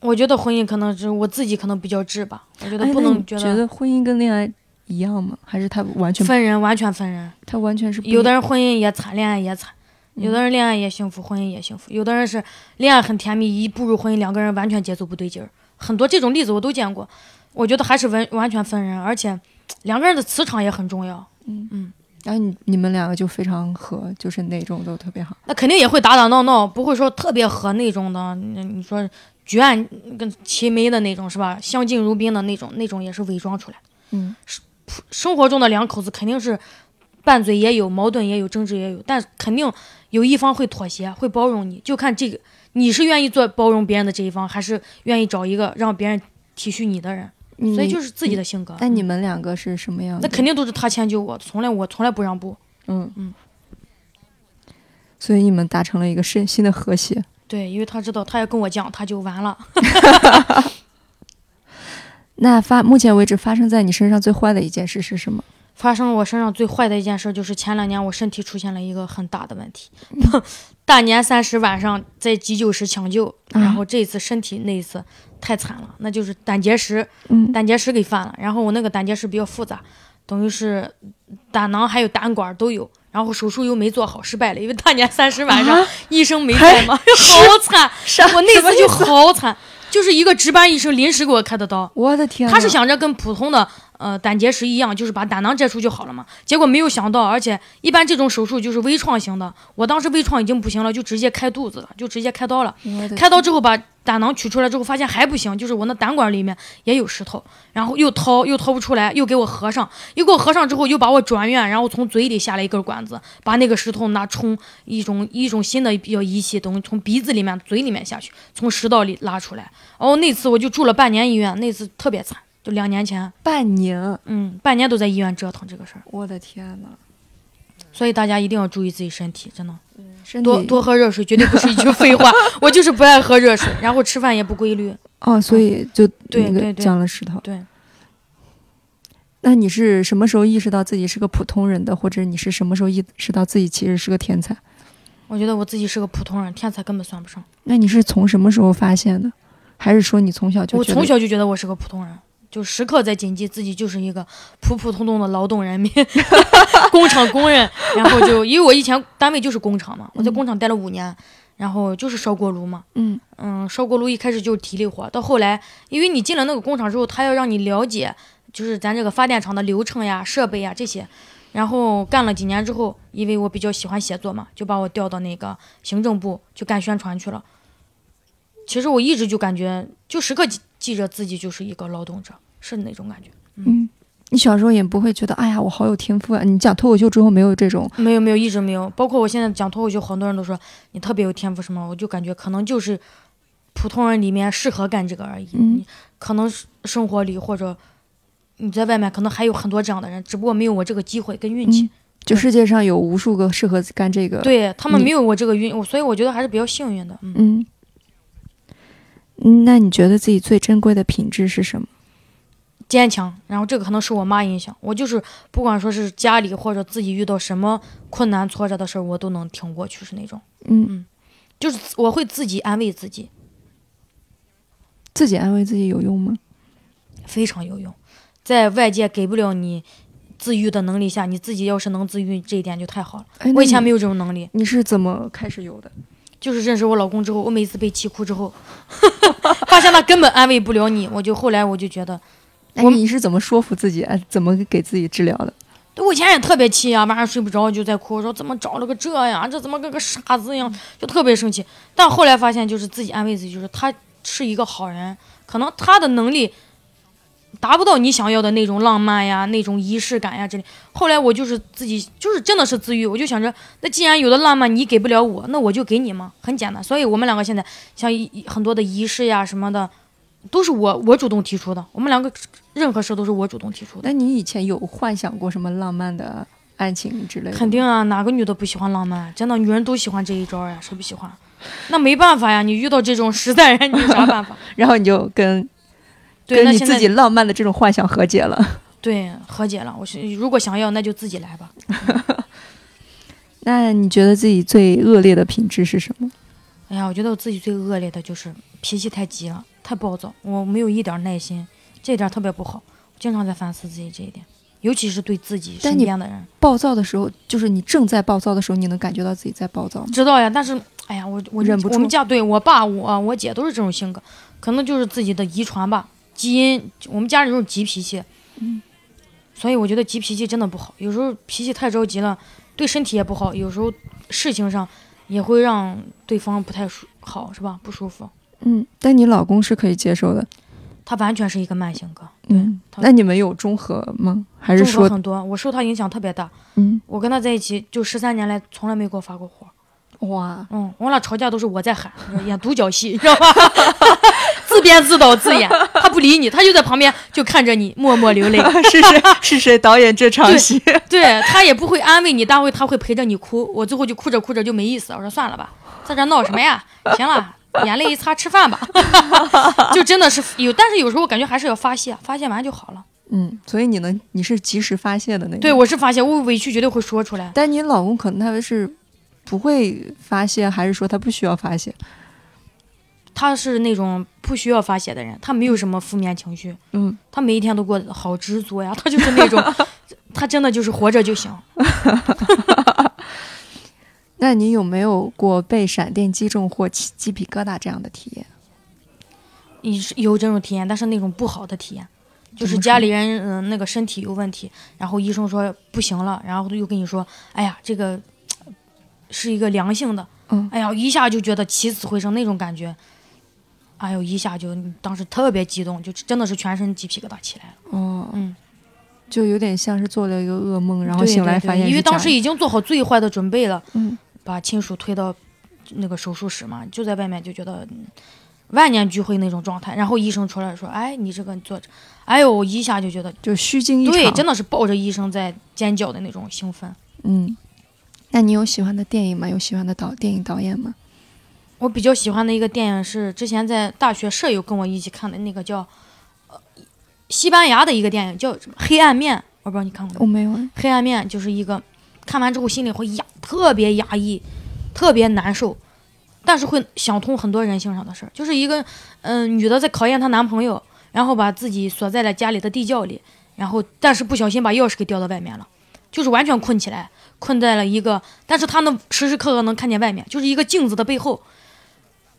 我觉得婚姻可能是我自己可能比较直吧，我觉得不能觉得婚姻跟恋爱一样吗？还是他完全分人，完全分人。他完全是有的人婚姻也惨，恋爱也惨；有的人恋爱也幸福，婚姻也幸福；有的人是恋爱很甜蜜，一步入婚姻，两个人完全节奏不对劲儿。很多这种例子我都见过，我觉得还是完完全分人，而且两个人的磁场也很重要。嗯嗯，然后你你们两个就非常合，就是那种都特别好。那肯定也会打打闹闹，不会说特别合那种的。你说举案跟齐眉的那种是吧？相敬如宾的那种，那种也是伪装出来的。嗯，生活中的两口子肯定是拌嘴也有，矛盾也有，争执也有，但肯定有一方会妥协，会包容你，就看这个。你是愿意做包容别人的这一方，还是愿意找一个让别人体恤你的人？所以就是自己的性格。那你们两个是什么样的？那肯定都是他迁就我，从来我从来不让步。嗯嗯。所以你们达成了一个身心的和谐。对，因为他知道，他要跟我犟，他就完了。*laughs* *laughs* 那发目前为止发生在你身上最坏的一件事是什么？发生了我身上最坏的一件事就是前两年我身体出现了一个很大的问题，*laughs* 大年三十晚上在急救室抢救，然后这一次身体那一次太惨了，那就是胆结石，胆结石给犯了，然后我那个胆结石比较复杂，等于是胆囊还有胆管都有，然后手术又没做好，失败了，因为大年三十晚上医生没在嘛，好惨，我那次就好惨，就是一个值班医生临时给我开的刀，我的天，他是想着跟普通的。呃，胆结石一样，就是把胆囊摘出就好了嘛。结果没有想到，而且一般这种手术就是微创型的。我当时微创已经不行了，就直接开肚子了，就直接开刀了。开刀之后把胆囊取出来之后，发现还不行，就是我那胆管里面也有石头，然后又掏又掏不出来，又给我合上。又给我合上之后，又把我转院，然后从嘴里下来一根管子，把那个石头拿冲一种一种新的比较仪器，等于从鼻子里面、嘴里面下去，从食道里拉出来。哦，那次我就住了半年医院，那次特别惨。就两年前，半年，嗯，半年都在医院折腾这个事儿。我的天呐，所以大家一定要注意自己身体，真的身体多多喝热水，绝对不是一句废话。*laughs* 我就是不爱喝热水，然后吃饭也不规律。哦，所以就那个对对对降了石头。对，那你是什么时候意识到自己是个普通人的，或者你是什么时候意识到自己其实是个天才？我觉得我自己是个普通人，天才根本算不上。那你是从什么时候发现的？还是说你从小就我从小就觉得我是个普通人，就时刻在谨记自己就是一个普普通通的劳动人民，*laughs* 工厂工人。然后就因为我以前单位就是工厂嘛，我在工厂待了五年，然后就是烧锅炉嘛。嗯嗯，烧锅炉一开始就是体力活，到后来，因为你进了那个工厂之后，他要让你了解，就是咱这个发电厂的流程呀、设备呀这些。然后干了几年之后，因为我比较喜欢写作嘛，就把我调到那个行政部去干宣传去了。其实我一直就感觉，就时刻记记着自己就是一个劳动者，是那种感觉。嗯，你小时候也不会觉得，哎呀，我好有天赋啊！你讲脱口秀之后没有这种，没有没有，一直没有。包括我现在讲脱口秀，很多人都说你特别有天赋什么，我就感觉可能就是普通人里面适合干这个而已。嗯你可能是生活里或者你在外面可能还有很多这样的人，只不过没有我这个机会跟运气。嗯就世界上有无数个适合干这个。，对他们没有我这个运，所以我觉得还是比较幸运的。嗯，那你觉得自己最珍贵的品质是什么？坚强。然后这个可能是我妈影响，我就是不管说是家里或者自己遇到什么困难挫折的事儿，我都能挺过去，是那种。嗯，就是我会自己安慰自己，自己安慰自己有用吗？非常有用。在外界给不了你自愈的能力下，你自己要是能自愈，这一点就太好了。哎，我以前没有这种能力，你是怎么开始有的？就是认识我老公之后，我每次被气哭之后，*laughs* 发现他根本安慰不了你，我就后来我就觉得，我哎你是怎么说服自己？哎，怎么给自己治疗的？我以前也特别气呀、晚上睡不着就在哭，我说怎么找了个这样，这怎么跟个傻子一样，就特别生气。但后来发现，就是自己安慰自己，就是他是一个好人，可能他的能力达不到你想要的那种浪漫呀、那种仪式感呀之类。后来我就是自己，就是真的是自愈，我就想着，那既然有的浪漫你给不了我，那我就给你嘛，很简单。所以我们两个现在像一很多的仪式呀什么的，都是我我主动提出的。我们两个任何事都是我主动提出的。那你以前有幻想过什么浪漫的爱情之类的？肯定啊，哪个女的不喜欢浪漫？真的，女人都喜欢这一招呀，谁不喜欢？那没办法呀，你遇到这种实在人，你有啥办法？*laughs* 然后你就跟对，跟你自己浪漫的这种幻想和解了。对和解了。我是如果想要，那就自己来吧。*laughs* 那你觉得自己最恶劣的品质是什么？哎呀，我觉得我自己最恶劣的就是脾气太急了，太暴躁，我没有一点耐心，这一点特别不好。经常在反思自己这一点，尤其是对自己身边的人。暴躁的时候，就是你正在暴躁的时候，你能感觉到自己在暴躁吗？知道呀，但是哎呀，我我忍不住我们家对我爸、我我姐都是这种性格，可能就是自己的遗传吧，基因。我们家里都是急脾气，嗯，所以我觉得急脾气真的不好。有时候脾气太着急了，对身体也不好。有时候事情上也会让对方不太舒好，是吧？不舒服。嗯，但你老公是可以接受的。他完全是一个慢性格，嗯，那你们有中和吗？还是说，很多，我受他影响特别大。嗯，我跟他在一起就十三年来，从来没给我发过火。哇，嗯，我俩吵架都是我在喊，*laughs* 演独角戏，你 *laughs* 知道吧？*laughs* 自编自导自演，他不理你，他就在旁边就看着你默默流泪。是谁是谁导演这场戏？对他也不会安慰你，但会他会陪着你哭。我最后就哭着哭着就没意思了，我说算了吧，在这闹什么呀？行了，眼泪一擦，吃饭吧。*laughs* *laughs* 就真的是有，但是有时候我感觉还是要发泄，发泄完就好了。嗯，所以你能你是及时发泄的那个。对，我是发泄，我委屈绝对会说出来。但你老公可能他是不会发泄，还是说他不需要发泄？他是那种不需要发泄的人，他没有什么负面情绪，嗯，他每一天都过得好知足呀。他就是那种，*laughs* 他真的就是活着就行。那你有没有过被闪电击中或起鸡皮疙瘩这样的体验？你是有这种体验，但是那种不好的体验，就是家里人嗯、呃那个身体有问题，然后医生说不行了，然后又跟你说，哎呀这个呃是一个良性的，嗯哎呀一下就觉得起死回生那种感觉，哎呦一下就当时特别激动，就真的是全身鸡皮疙瘩起来了。哦，嗯，就有点像是做了一个噩梦，然后醒来发现因为当时已经做好最坏的准备了，嗯，把亲属推到那个手术室嘛，就在外面就觉得嗯万念俱灰那种状态。然后医生出来说：“哎，你这个做着，哎呦，一下就觉得就虚惊一场。对，真的是抱着医生在尖叫的那种兴奋。嗯，那你有喜欢的电影吗？有喜欢的导电影导演吗？我比较喜欢的一个电影是之前在大学舍友跟我一起看的那个叫，呃，西班牙的一个电影叫什么《黑暗面》，我不知道你看过没。我没有。黑暗面就是一个看完之后心里会压，特别压抑，特别难受，但是会想通很多人性上的事儿。就是一个嗯、女的在考验她男朋友，然后把自己锁在了家里的地窖里，然后但是不小心把钥匙给掉到外面了，就是完全困起来，困在了一个，但是她能时时刻刻能看见外面，就是一个镜子的背后。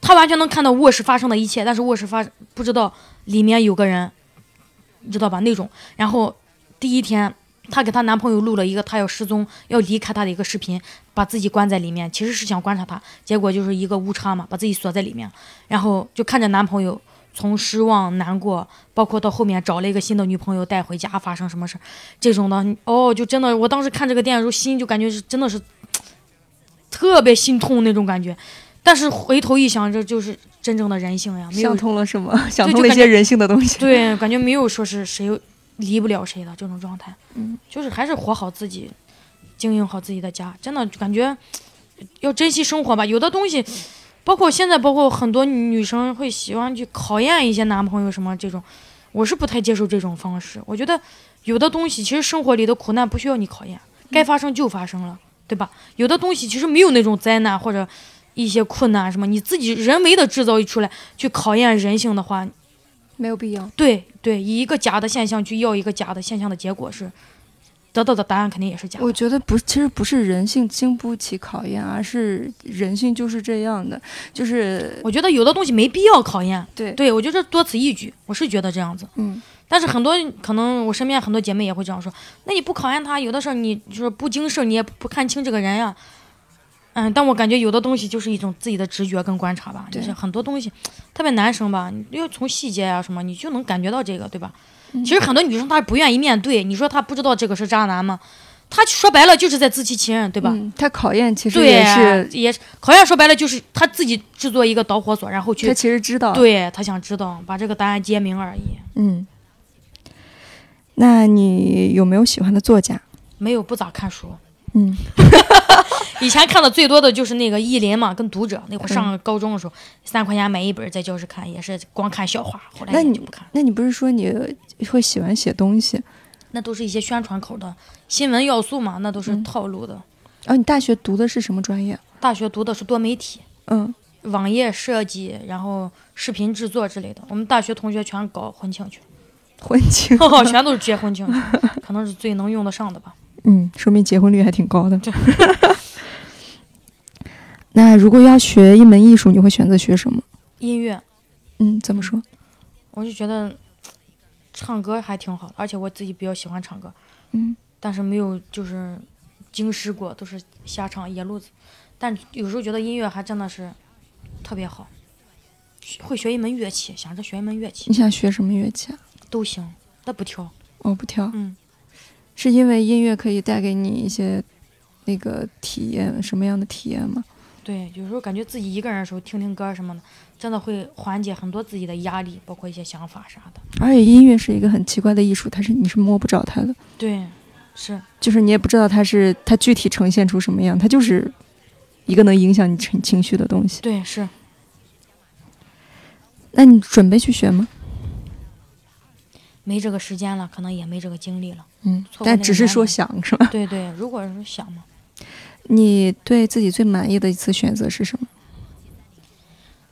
她完全能看到卧室发生的一切，但是卧室发不知道里面有个人，你知道吧？那种。然后第一天，她给她男朋友录了一个她要失踪、要离开她的一个视频，把自己关在里面，其实是想观察他，结果就是一个误差嘛，把自己锁在里面。然后就看着男朋友从失望、难过，包括到后面找了一个新的女朋友带回家，发生什么事儿，这种的，哦，就真的，我当时看这个电影的时候，心就感觉是真的是特别心痛那种感觉。但是回头一想，这就是真正的人性呀，没有想通了什么？想通了一些人性的东西。对，感觉没有说是谁离不了谁的这种状态，嗯，就是还是活好自己，经营好自己的家，真的感觉要珍惜生活吧。有的东西，包括现在，包括很多女生会喜欢去考验一些男朋友什么这种，我是不太接受这种方式。我觉得有的东西其实生活里的苦难不需要你考验，该发生就发生了，对吧？有的东西其实没有那种灾难或者一些困难什么，你自己人为的制造出来去考验人性的话，没有必要。对对，以一个假的现象去要一个假的现象的结果是，得到的答案肯定也是假的。我觉得不，其实不是人性经不起考验，而是人性就是这样的，就是我觉得有的东西没必要考验。对对，我觉得多此一举，我是觉得这样子。嗯，但是很多可能我身边很多姐妹也会这样说，那你不考验他，有的时候你就是不经事儿，你也不看清这个人呀。嗯，但我感觉有的东西就是一种自己的直觉跟观察吧，就是很多东西，特别男生吧，你要从细节啊什么，你就能感觉到这个，对吧？嗯其实很多女生她不愿意面对，你说她不知道这个是渣男吗？她说白了就是在自欺欺人，对吧？嗯，他考验其实，也是，也是考验，说白了就是她自己制作一个导火索，然后他去其实知道。，对她想知道，把这个答案揭明而已。嗯。那你有没有喜欢的作家？没有不咋看书，嗯，*laughs* 以前看的最多的就是那个意林嘛，跟读者那会上高中的时候，三块钱买一本，在教室看，也是光看笑话，后来那你就不看。那你不是说你会喜欢写东西？那都是一些宣传口的新闻要素嘛，那都是嗯套路的。哦，你大学读的是什么专业？大学读的是多媒体，嗯，网页设计，然后视频制作之类的。我们大学同学全搞婚庆去，婚庆。*laughs* 全都是结婚庆去，可能是最能用得上的吧。嗯，说明结婚率还挺高的。*laughs* 那如果要学一门艺术，你会选择学什么？音乐，嗯，怎么说？我就觉得唱歌还挺好，而且我自己比较喜欢唱歌，嗯，但是没有就是经师过，都是瞎唱野路子。但有时候觉得音乐还真的是特别好，会学一门乐器，想着学一门乐器你想学什么乐器啊？都行，那不挑。哦，不挑，嗯，是因为音乐可以带给你一些那个体验，什么样的体验吗？对，有时候感觉自己一个人的时候听听歌什么的，真的会缓解很多自己的压力，包括一些想法啥的。而且音乐是一个很奇怪的艺术，它是你是摸不着它的，对，是就是你也不知道它是它具体呈现出什么样，它就是一个能影响你情情绪的东西。对是。那你准备去学吗？没这个时间了，可能也没这个精力了。但只是说想是吧？对对，如果是想嘛，你对自己最满意的一次选择是什么？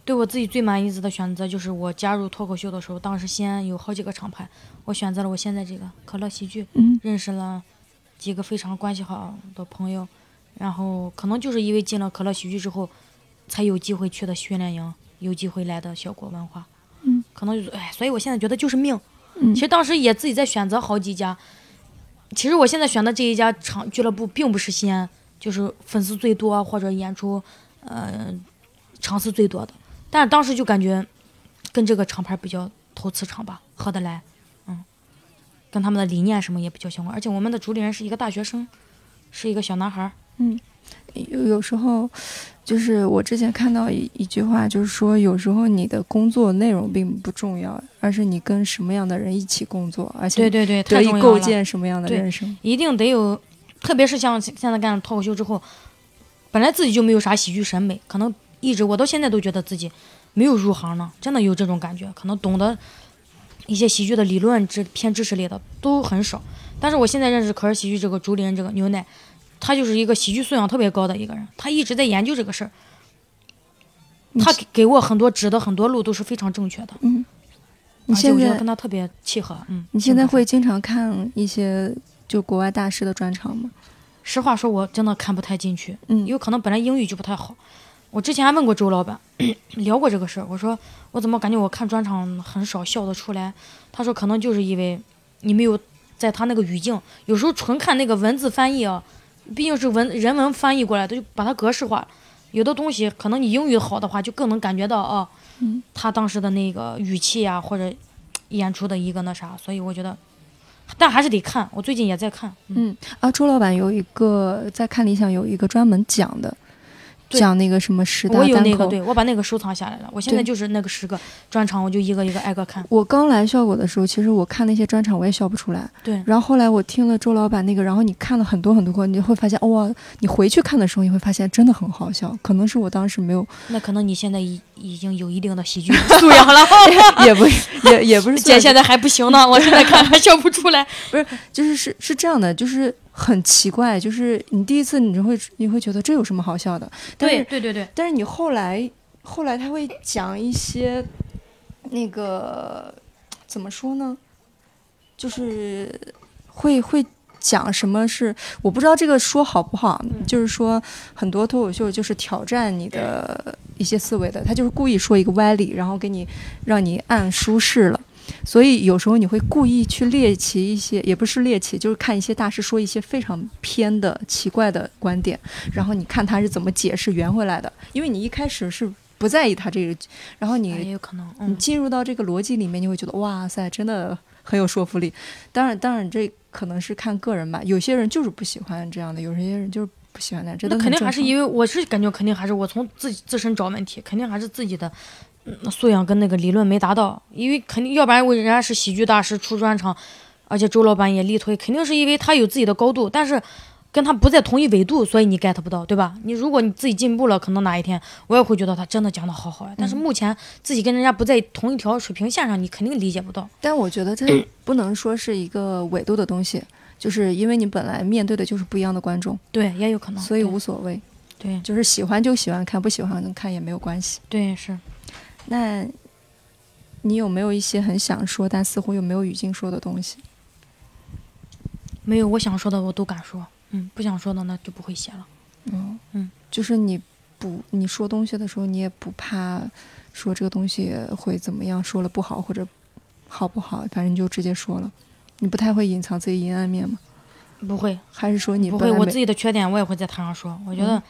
对我自己最满意的选择就是我加入脱口秀的时候，当时西安有好几个厂牌，我选择了我现在这个可乐喜剧，嗯认识了几个非常关系好的朋友，然后可能就是因为进了可乐喜剧之后，才有机会去的训练营，有机会来的小国文化，嗯，可能就是哎，所以我现在觉得就是命。嗯其实当时也自己在选择好几家，其实我现在选的这一家场俱乐部并不是西安就是粉丝最多或者演出呃场次最多的，但当时就感觉跟这个厂牌比较投磁场吧，合得来，嗯，跟他们的理念什么也比较相关，而且我们的主理人是一个大学生，是一个小男孩儿，有有时候，就是我之前看到一一句话，就是说有时候你的工作内容并不重要，而是你跟什么样的人一起工作，而且对对对，得以构。建什么样的对人生。一定得有，特别是像现在干了脱口秀之后，本来自己就没有啥喜剧审美，可能一直我到现在都觉得自己没有入行呢，真的有这种感觉，可能懂得一些喜剧的理论知偏知识类的都很少。但是我现在认识可儿喜剧这个主理人这个牛奶，他就是一个喜剧素养特别高的一个人，他一直在研究这个事儿，他给给我很多指的很多路都是非常正确的，嗯，你而且我觉得现在跟他特别契合，嗯。你现在会经常看一些就国外大师的专场吗？实话说，我真的看不太进去，嗯有可能本来英语就不太好。我之前还问过周老板，*clears throat* 聊过这个事儿，我说我怎么感觉我看专场很少笑得出来？他说可能就是因为你没有在他那个语境，有时候纯看那个文字翻译啊，毕竟是文人文翻译过来的，就把它格式化。有的东西可能你英语好的话，就更能感觉到啊，嗯他当时的那个语气啊，或者演出的一个那啥，所以我觉得，但还是得看。我最近也在看，嗯嗯啊，周老板有一个在看理想有一个专门讲的，对讲那个什么十大我有单口。那个，对我把那个收藏下来了。我现在就是那个十个专场，我就一个一个挨个看。我刚来效果的时候，其实我看那些专场我也笑不出来。对，然后后来我听了周老板那个，然后你看了很多很多个，你就会发现哇，你回去看的时候，你会发现真的很好笑。可能是我当时没有，*laughs* 那可能你现在已已经有一定的喜剧 *laughs* 素养了。也不是也也不是姐现在还不行呢，我现在看还笑不出来。*laughs* 不是就是是是这样的，就是很奇怪，就是你第一次你就会你会觉得这有什么好笑的，但是对对对，但是你后来后来他会讲一些那个怎么说呢？就是会会讲什么是我不知道这个说好不好，嗯就是说很多脱口秀就是挑战你的一些思维的，他就是故意说一个歪理，然后给你让你按舒适了。所以有时候你会故意去猎奇一些，也不是猎奇，就是看一些大师说一些非常偏的、奇怪的观点，然后你看他是怎么解释圆回来的。因为你一开始是不在意他这个，然后哎你也有可能。你嗯，进入到这个逻辑里面，你会觉得哇塞，真的很有说服力。当然，当然这可能是看个人吧，有些人就是不喜欢这样的，有些人就是不喜欢那样，这那肯定还是因为我是感觉肯定还是我从自己自身找问题，肯定还是自己的。嗯素养跟那个理论没达到，因为肯定要不然我人家是喜剧大师出专场，而且周老板也力推，肯定是因为他有自己的高度，但是跟他不在同一纬度，所以你 get 不到，对吧？你如果你自己进步了，可能哪一天我也会觉得他真的讲的好好呀。但是目前自己跟人家不在同一条水平线上，你肯定理解不到。但我觉得这不能说是一个纬度的东西，就是因为你本来面对的就是不一样的观众，对，也有可能。所以无所谓，对就是喜欢就喜欢看，不喜欢看也没有关系。对是。那你有没有一些很想说，但似乎又没有语境说的东西？没有我想说的我都敢说，嗯，不想说的那就不会写了。嗯嗯，就是你不你说东西的时候，你也不怕说这个东西会怎么样，说了不好或者好不好，反正你就直接说了。你不太会隐藏自己阴暗面吗？不会，还是说你不会，我自己的缺点我也会在台上说。我觉得，嗯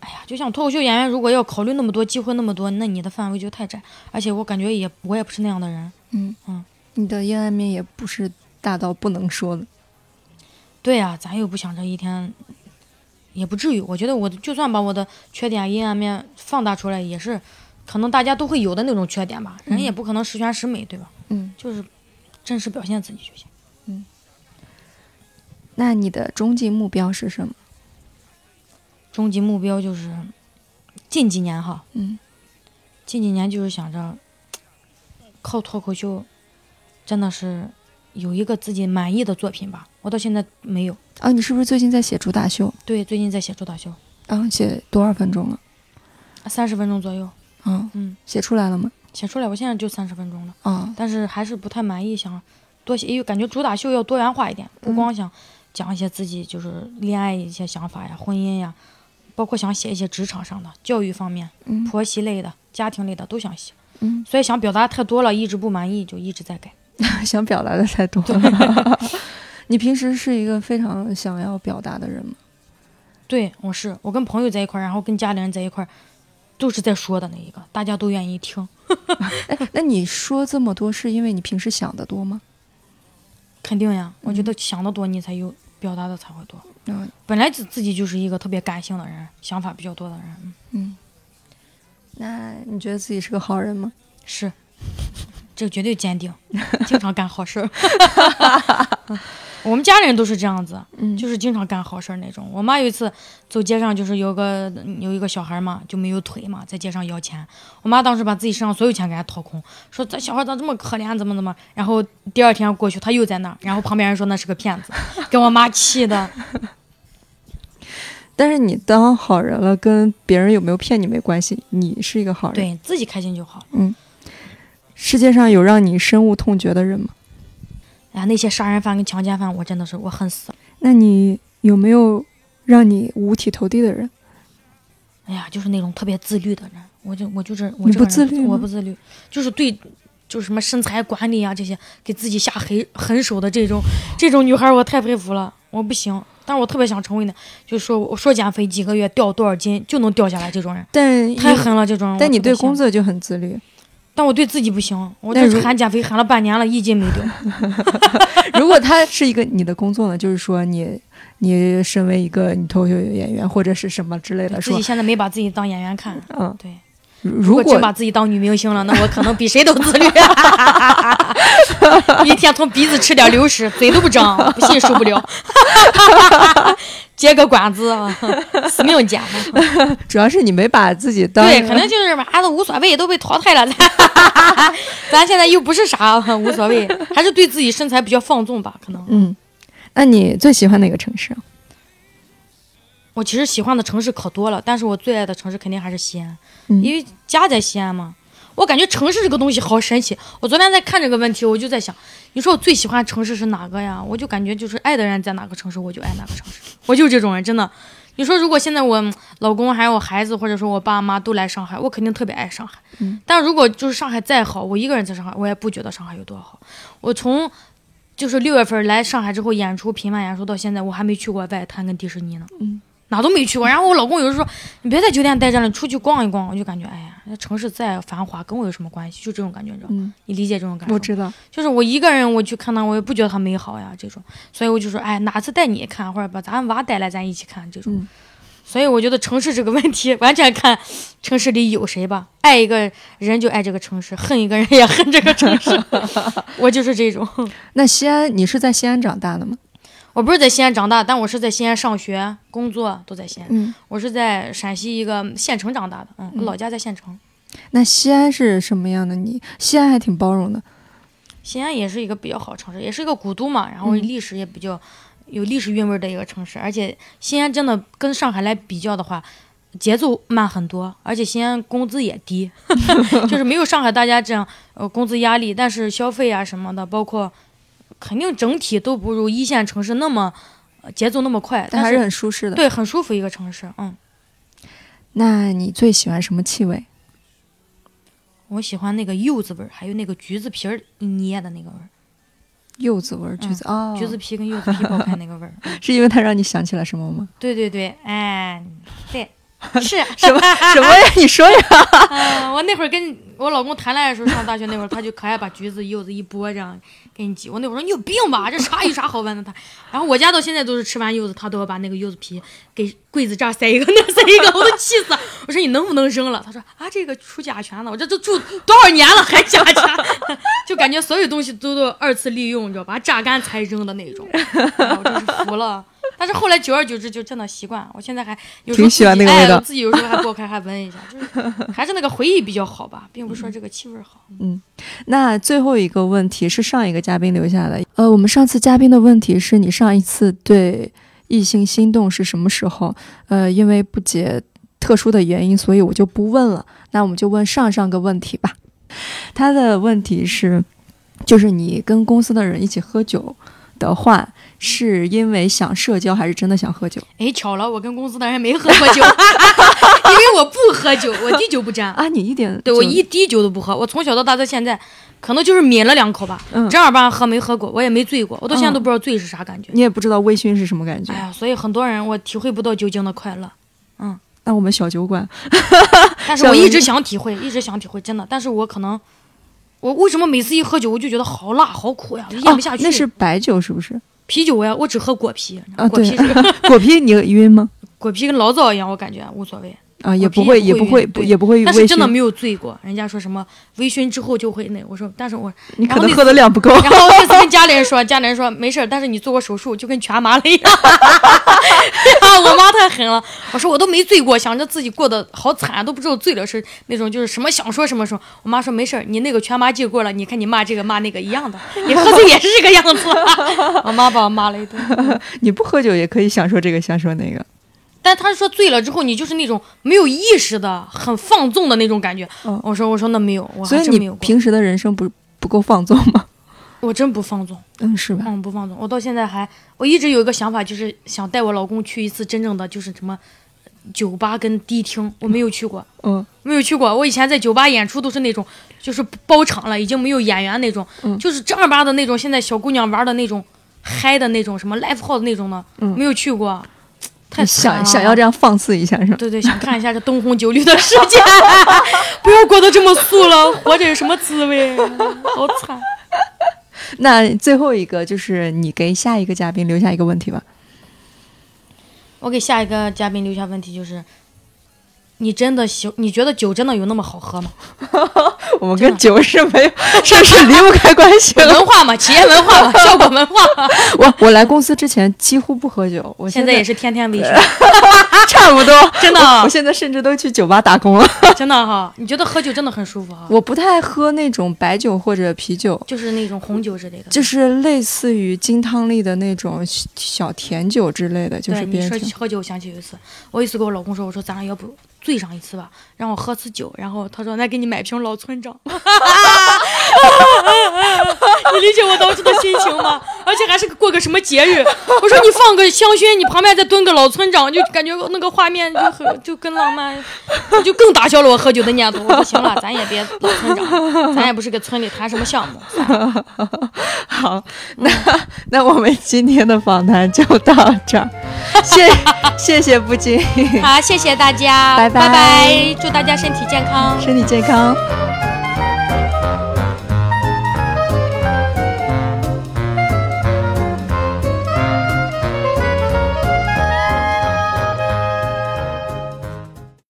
哎呀，就像脱口秀演员，如果要考虑那么多机会那么多，那你的范围就太窄。而且我感觉也我也不是那样的人。嗯嗯，你的阴暗面也不是大到不能说的。对呀、咱又不想着一天，也不至于。我觉得我就算把我的缺点阴暗面放大出来，也是可能大家都会有的那种缺点吧。人嗯也不可能十全十美，对吧？嗯，就是真实表现自己就行。嗯那你的终极目标是什么？终极目标就是近几年哈，嗯近几年就是想着靠脱口秀，真的是有一个自己满意的作品吧。我到现在没有。啊，你是不是最近在写主打秀？对，最近在写主打秀，啊，写多少分钟了？三十分钟左右。啊，嗯，写出来了吗？写出来，我现在就三十分钟了，啊，但是还是不太满意，想多写，因为感觉主打秀要多元化一点，不光想讲一些自己就是恋爱一些想法呀、婚姻呀，包括想写一些职场上的、教育方面、嗯婆媳类的、家庭类的都想写。嗯，所以想表达太多了，一直不满意，就一直在改。*laughs* 想表达的太多了。*laughs* 你平时是一个非常想要表达的人吗？对，我是我跟朋友在一块儿，然后跟家里人在一块儿，都是在说的那一个，大家都愿意听。*laughs* 那你说这么多，是因为你平时想的多吗？肯定呀，我觉得想的多，你才有表达的才会多。嗯本来自自己就是一个特别感性的人，想法比较多的人，嗯嗯。那你觉得自己是个好人吗？是，这个绝对坚定，经常干好事儿。*laughs* 我们家里人都是这样子，嗯，就是经常干好事儿那种。我妈有一次走街上，就是有个有一个小孩嘛，就没有腿嘛，在街上要钱。我妈当时把自己身上所有钱给他掏空，说这小孩咋这么可怜，怎么怎么。然后第二天过去，他又在那儿，然后旁边人说那是个骗子，*laughs* 给我妈气的。但是你当好人了，跟别人有没有骗你没关系，你是一个好人。对自己开心就好。嗯世界上有让你深恶痛绝的人吗？哎呀，那些杀人犯跟强奸犯，我真的是我恨死了。那你有没有让你五体投地的人？哎呀，就是那种特别自律的人，我就我就是我这个不自律我不自律，就是对，就是什么身材管理啊这些，给自己下狠狠手的这种这种女孩，我太佩服了，我不行。但是我特别想成为呢，就是说我说减肥几个月掉多少斤就能掉下来这种人，但太狠了这种人。但你对工作就很自律。但我对自己不行，我但如这喊减肥喊了半年了，一斤没掉。*laughs* 如果他是一个你的工作呢，就是说你你身为一个你脱口秀演员或者是什么之类的，说自己现在没把自己当演员看，嗯，对。如果真把自己当女明星了，那我可能比谁都自律。*laughs* 一天从鼻子吃点流食，嘴都不张，不信受不了。*laughs* 接个管子，*laughs* 死命剪嘛。*laughs* 主要是你没把自己当对，可能就是嘛，都无所谓，都被淘汰了。咱 *laughs* 咱现在又不是啥，无所谓，还是对自己身材比较放纵吧。可能嗯，那你最喜欢哪个城市？我其实喜欢的城市可多了，但是我最爱的城市肯定还是西安，嗯因为家在西安嘛。我感觉城市这个东西好神奇。我昨天在看这个问题，我就在想，你说我最喜欢城市是哪个呀？我就感觉就是爱的人在哪个城市，我就爱哪个城市。我就是这种人，真的。你说如果现在我嗯老公还有我孩子，或者说我爸妈都来上海，我肯定特别爱上海。嗯但如果就是上海再好，我一个人在上海，我也不觉得上海有多好。我从就是六月份来上海之后演出频繁演出到现在，我还没去过外滩跟迪士尼呢。嗯。哪都没去过，然后我老公有时候说：“你别在酒店待着了，你出去逛一逛。”我就感觉，哎呀，那城市再繁华跟我有什么关系？就这种感觉，你知道吗？嗯，你理解这种感觉吗？我知道。就是我一个人我去看它，我也不觉得它美好呀，这种，所以我就说，哎，哪次带你看，或者把咱娃带来，咱一起看这种。嗯所以我觉得城市这个问题，完全看城市里有谁吧。爱一个人就爱这个城市，恨一个人也恨这个城市。*laughs* 我就是这种。那西安，你是在西安长大的吗？我不是在西安长大，但我是在西安上学、工作都在西安。嗯，我是在陕西一个县城长大的，嗯，我老家在县城。那西安是什么样的你？西安还挺包容的。西安也是一个比较好城市，也是一个古都嘛，然后嗯历史也比较有历史韵味的一个城市。而且西安真的跟上海来比较的话，节奏慢很多，而且西安工资也低，*laughs* 就是没有上海大家这样呃工资压力，但是消费啊什么的，包括肯定整体都不如一线城市那么、呃节奏那么快，但但还是很舒适的。，对很舒服一个城市。嗯，那你最喜欢什么气味？我喜欢那个柚子味儿，还有那个橘子皮儿捏的那个味儿，柚子味儿，橘子哦，橘子皮跟柚子皮爆开那个味儿。嗯 *laughs* 是因为它让你想起了什么吗？对对对，哎，对，*laughs* 是什么什么呀？你说呀？*laughs* 嗯，我那会儿跟我老公谈恋爱的时候，上大学那会儿，他就可爱把橘子、柚子一剥这样给你挤。我那会儿说你有病吧，这啥有啥好闻的？他，然后我家到现在都是吃完柚子，他都要把那个柚子皮给柜子这儿塞一个，那儿塞一个，我都气死。我说你能不能扔了？他说啊，这个除甲醛的，我这都住多少年了还甲醛，就感觉所有东西都都二次利用，你知道吧？榨干才扔的那种，我真是服了。但是后来久而久之就真的习惯了，我现在还有时候挺喜欢自己那个味道哎自己有时候还剥开还闻一下，就是 *laughs* 还是那个回忆比较好吧，并不是说这个气味好。嗯。那最后一个问题是上一个嘉宾留下的。呃，我们上次嘉宾的问题是你上一次对异性心动是什么时候？呃，因为不解特殊的原因，所以我就不问了。那我们就问上上个问题吧。他的问题是，就是你跟公司的人一起喝酒的话，是因为想社交，还是真的想喝酒哎，巧了，我跟公司的人没喝过酒，*laughs* 因为我不喝酒，我滴酒不沾。啊？你一点对我一滴酒都不喝，我从小到大到现在，可能就是抿了两口吧，嗯正儿八经喝没喝过，我也没醉过，我到现在嗯都不知道醉是啥感觉。你也不知道微醺是什么感觉哎。呀，所以很多人我体会不到酒精的快乐，嗯那我们小酒馆，但是我一直想体会，一直想体会，真的。但是我可能，我为什么每次一喝酒我就觉得好辣好苦呀，咽不下去。哦、那是白酒是不是？啤酒呀，我只喝果啤，啊果啤是 *laughs* 果啤你晕吗？*laughs* 果啤跟醪糟一样，我感觉无所谓。啊，也不会，也不会也不会，晕对也不会但。是真的没有醉过。人家说什么微醺之后就会那，我说，但是我你可能喝的量不够。然后那次 *laughs* 跟家里人说，家里人说没事儿，但是你做过手术，就跟全麻了一样。*laughs* 我妈太狠了，我说我都没醉过，想着自己过得好惨，都不知道醉了是那种就是什么想说什么说。我妈说没事儿，你那个全麻剂过了，你看你骂这个骂那个一样的，你喝醉也是这个样子。*laughs* 我妈把我骂了一顿，你不喝酒也可以享受这个，享受那个。但他说醉了之后你就是那种没有意识的、很放纵的那种感觉。嗯我说我说那没有，我还真没有过，平时的人生不不够放纵吗？*laughs* 我真不放纵。嗯，是吧？嗯，不放纵。我到现在还，我一直有一个想法，就是想带我老公去一次真正的就是什么酒吧跟迪厅，我没有去过，嗯没有去过。我以前在酒吧演出都是那种，就是包场了，已经没有演员那种，嗯就是正儿八的那种，现在小姑娘玩的那种嗨的那种，什么 live house 那种的，嗯没有去过，太想想要这样放肆一下是吧？对对，想看一下这灯红酒绿的世界，*laughs* 不要过得这么素了，活着有什么滋味？好惨。那最后一个就是你给下一个嘉宾留下一个问题吧。我给下一个嘉宾留下问题就是：你真的喜？你觉得酒真的有那么好喝吗？*laughs* 我们跟酒是没有，*laughs* 是是离不开关系了。文化嘛，*laughs* 企业文化嘛，效果文化。我我来公司之前几乎不喝酒，我在现在也是天天微醺，差不多，真的啊我现在甚至都去酒吧打工了。真的哈。你觉得喝酒真的很舒服哈？我不太喝那种白酒或者啤酒，就是那种红酒之类的。就是类似于金汤力的那种小小甜酒之类的，就是，别人你说起喝酒，我想起有一次，我有一次跟我老公说，我说咱俩要不醉上一次吧，让我喝次酒，然后他说那给你买瓶老村长，*laughs* 你理解我当时的心情吗？而且还是过个什么节日，我说你放个香薰，你旁边再蹲个老村长，就感觉那个画面就很就更浪漫，就更打消了我喝酒的念头。我说行了，咱也别老村长，咱也不是个村里谈什么项目，*laughs* 好，那那我们今天的访谈就到这儿，谢谢谢不金，好，谢谢大家，拜拜拜拜，祝大家身体健康。身体健康。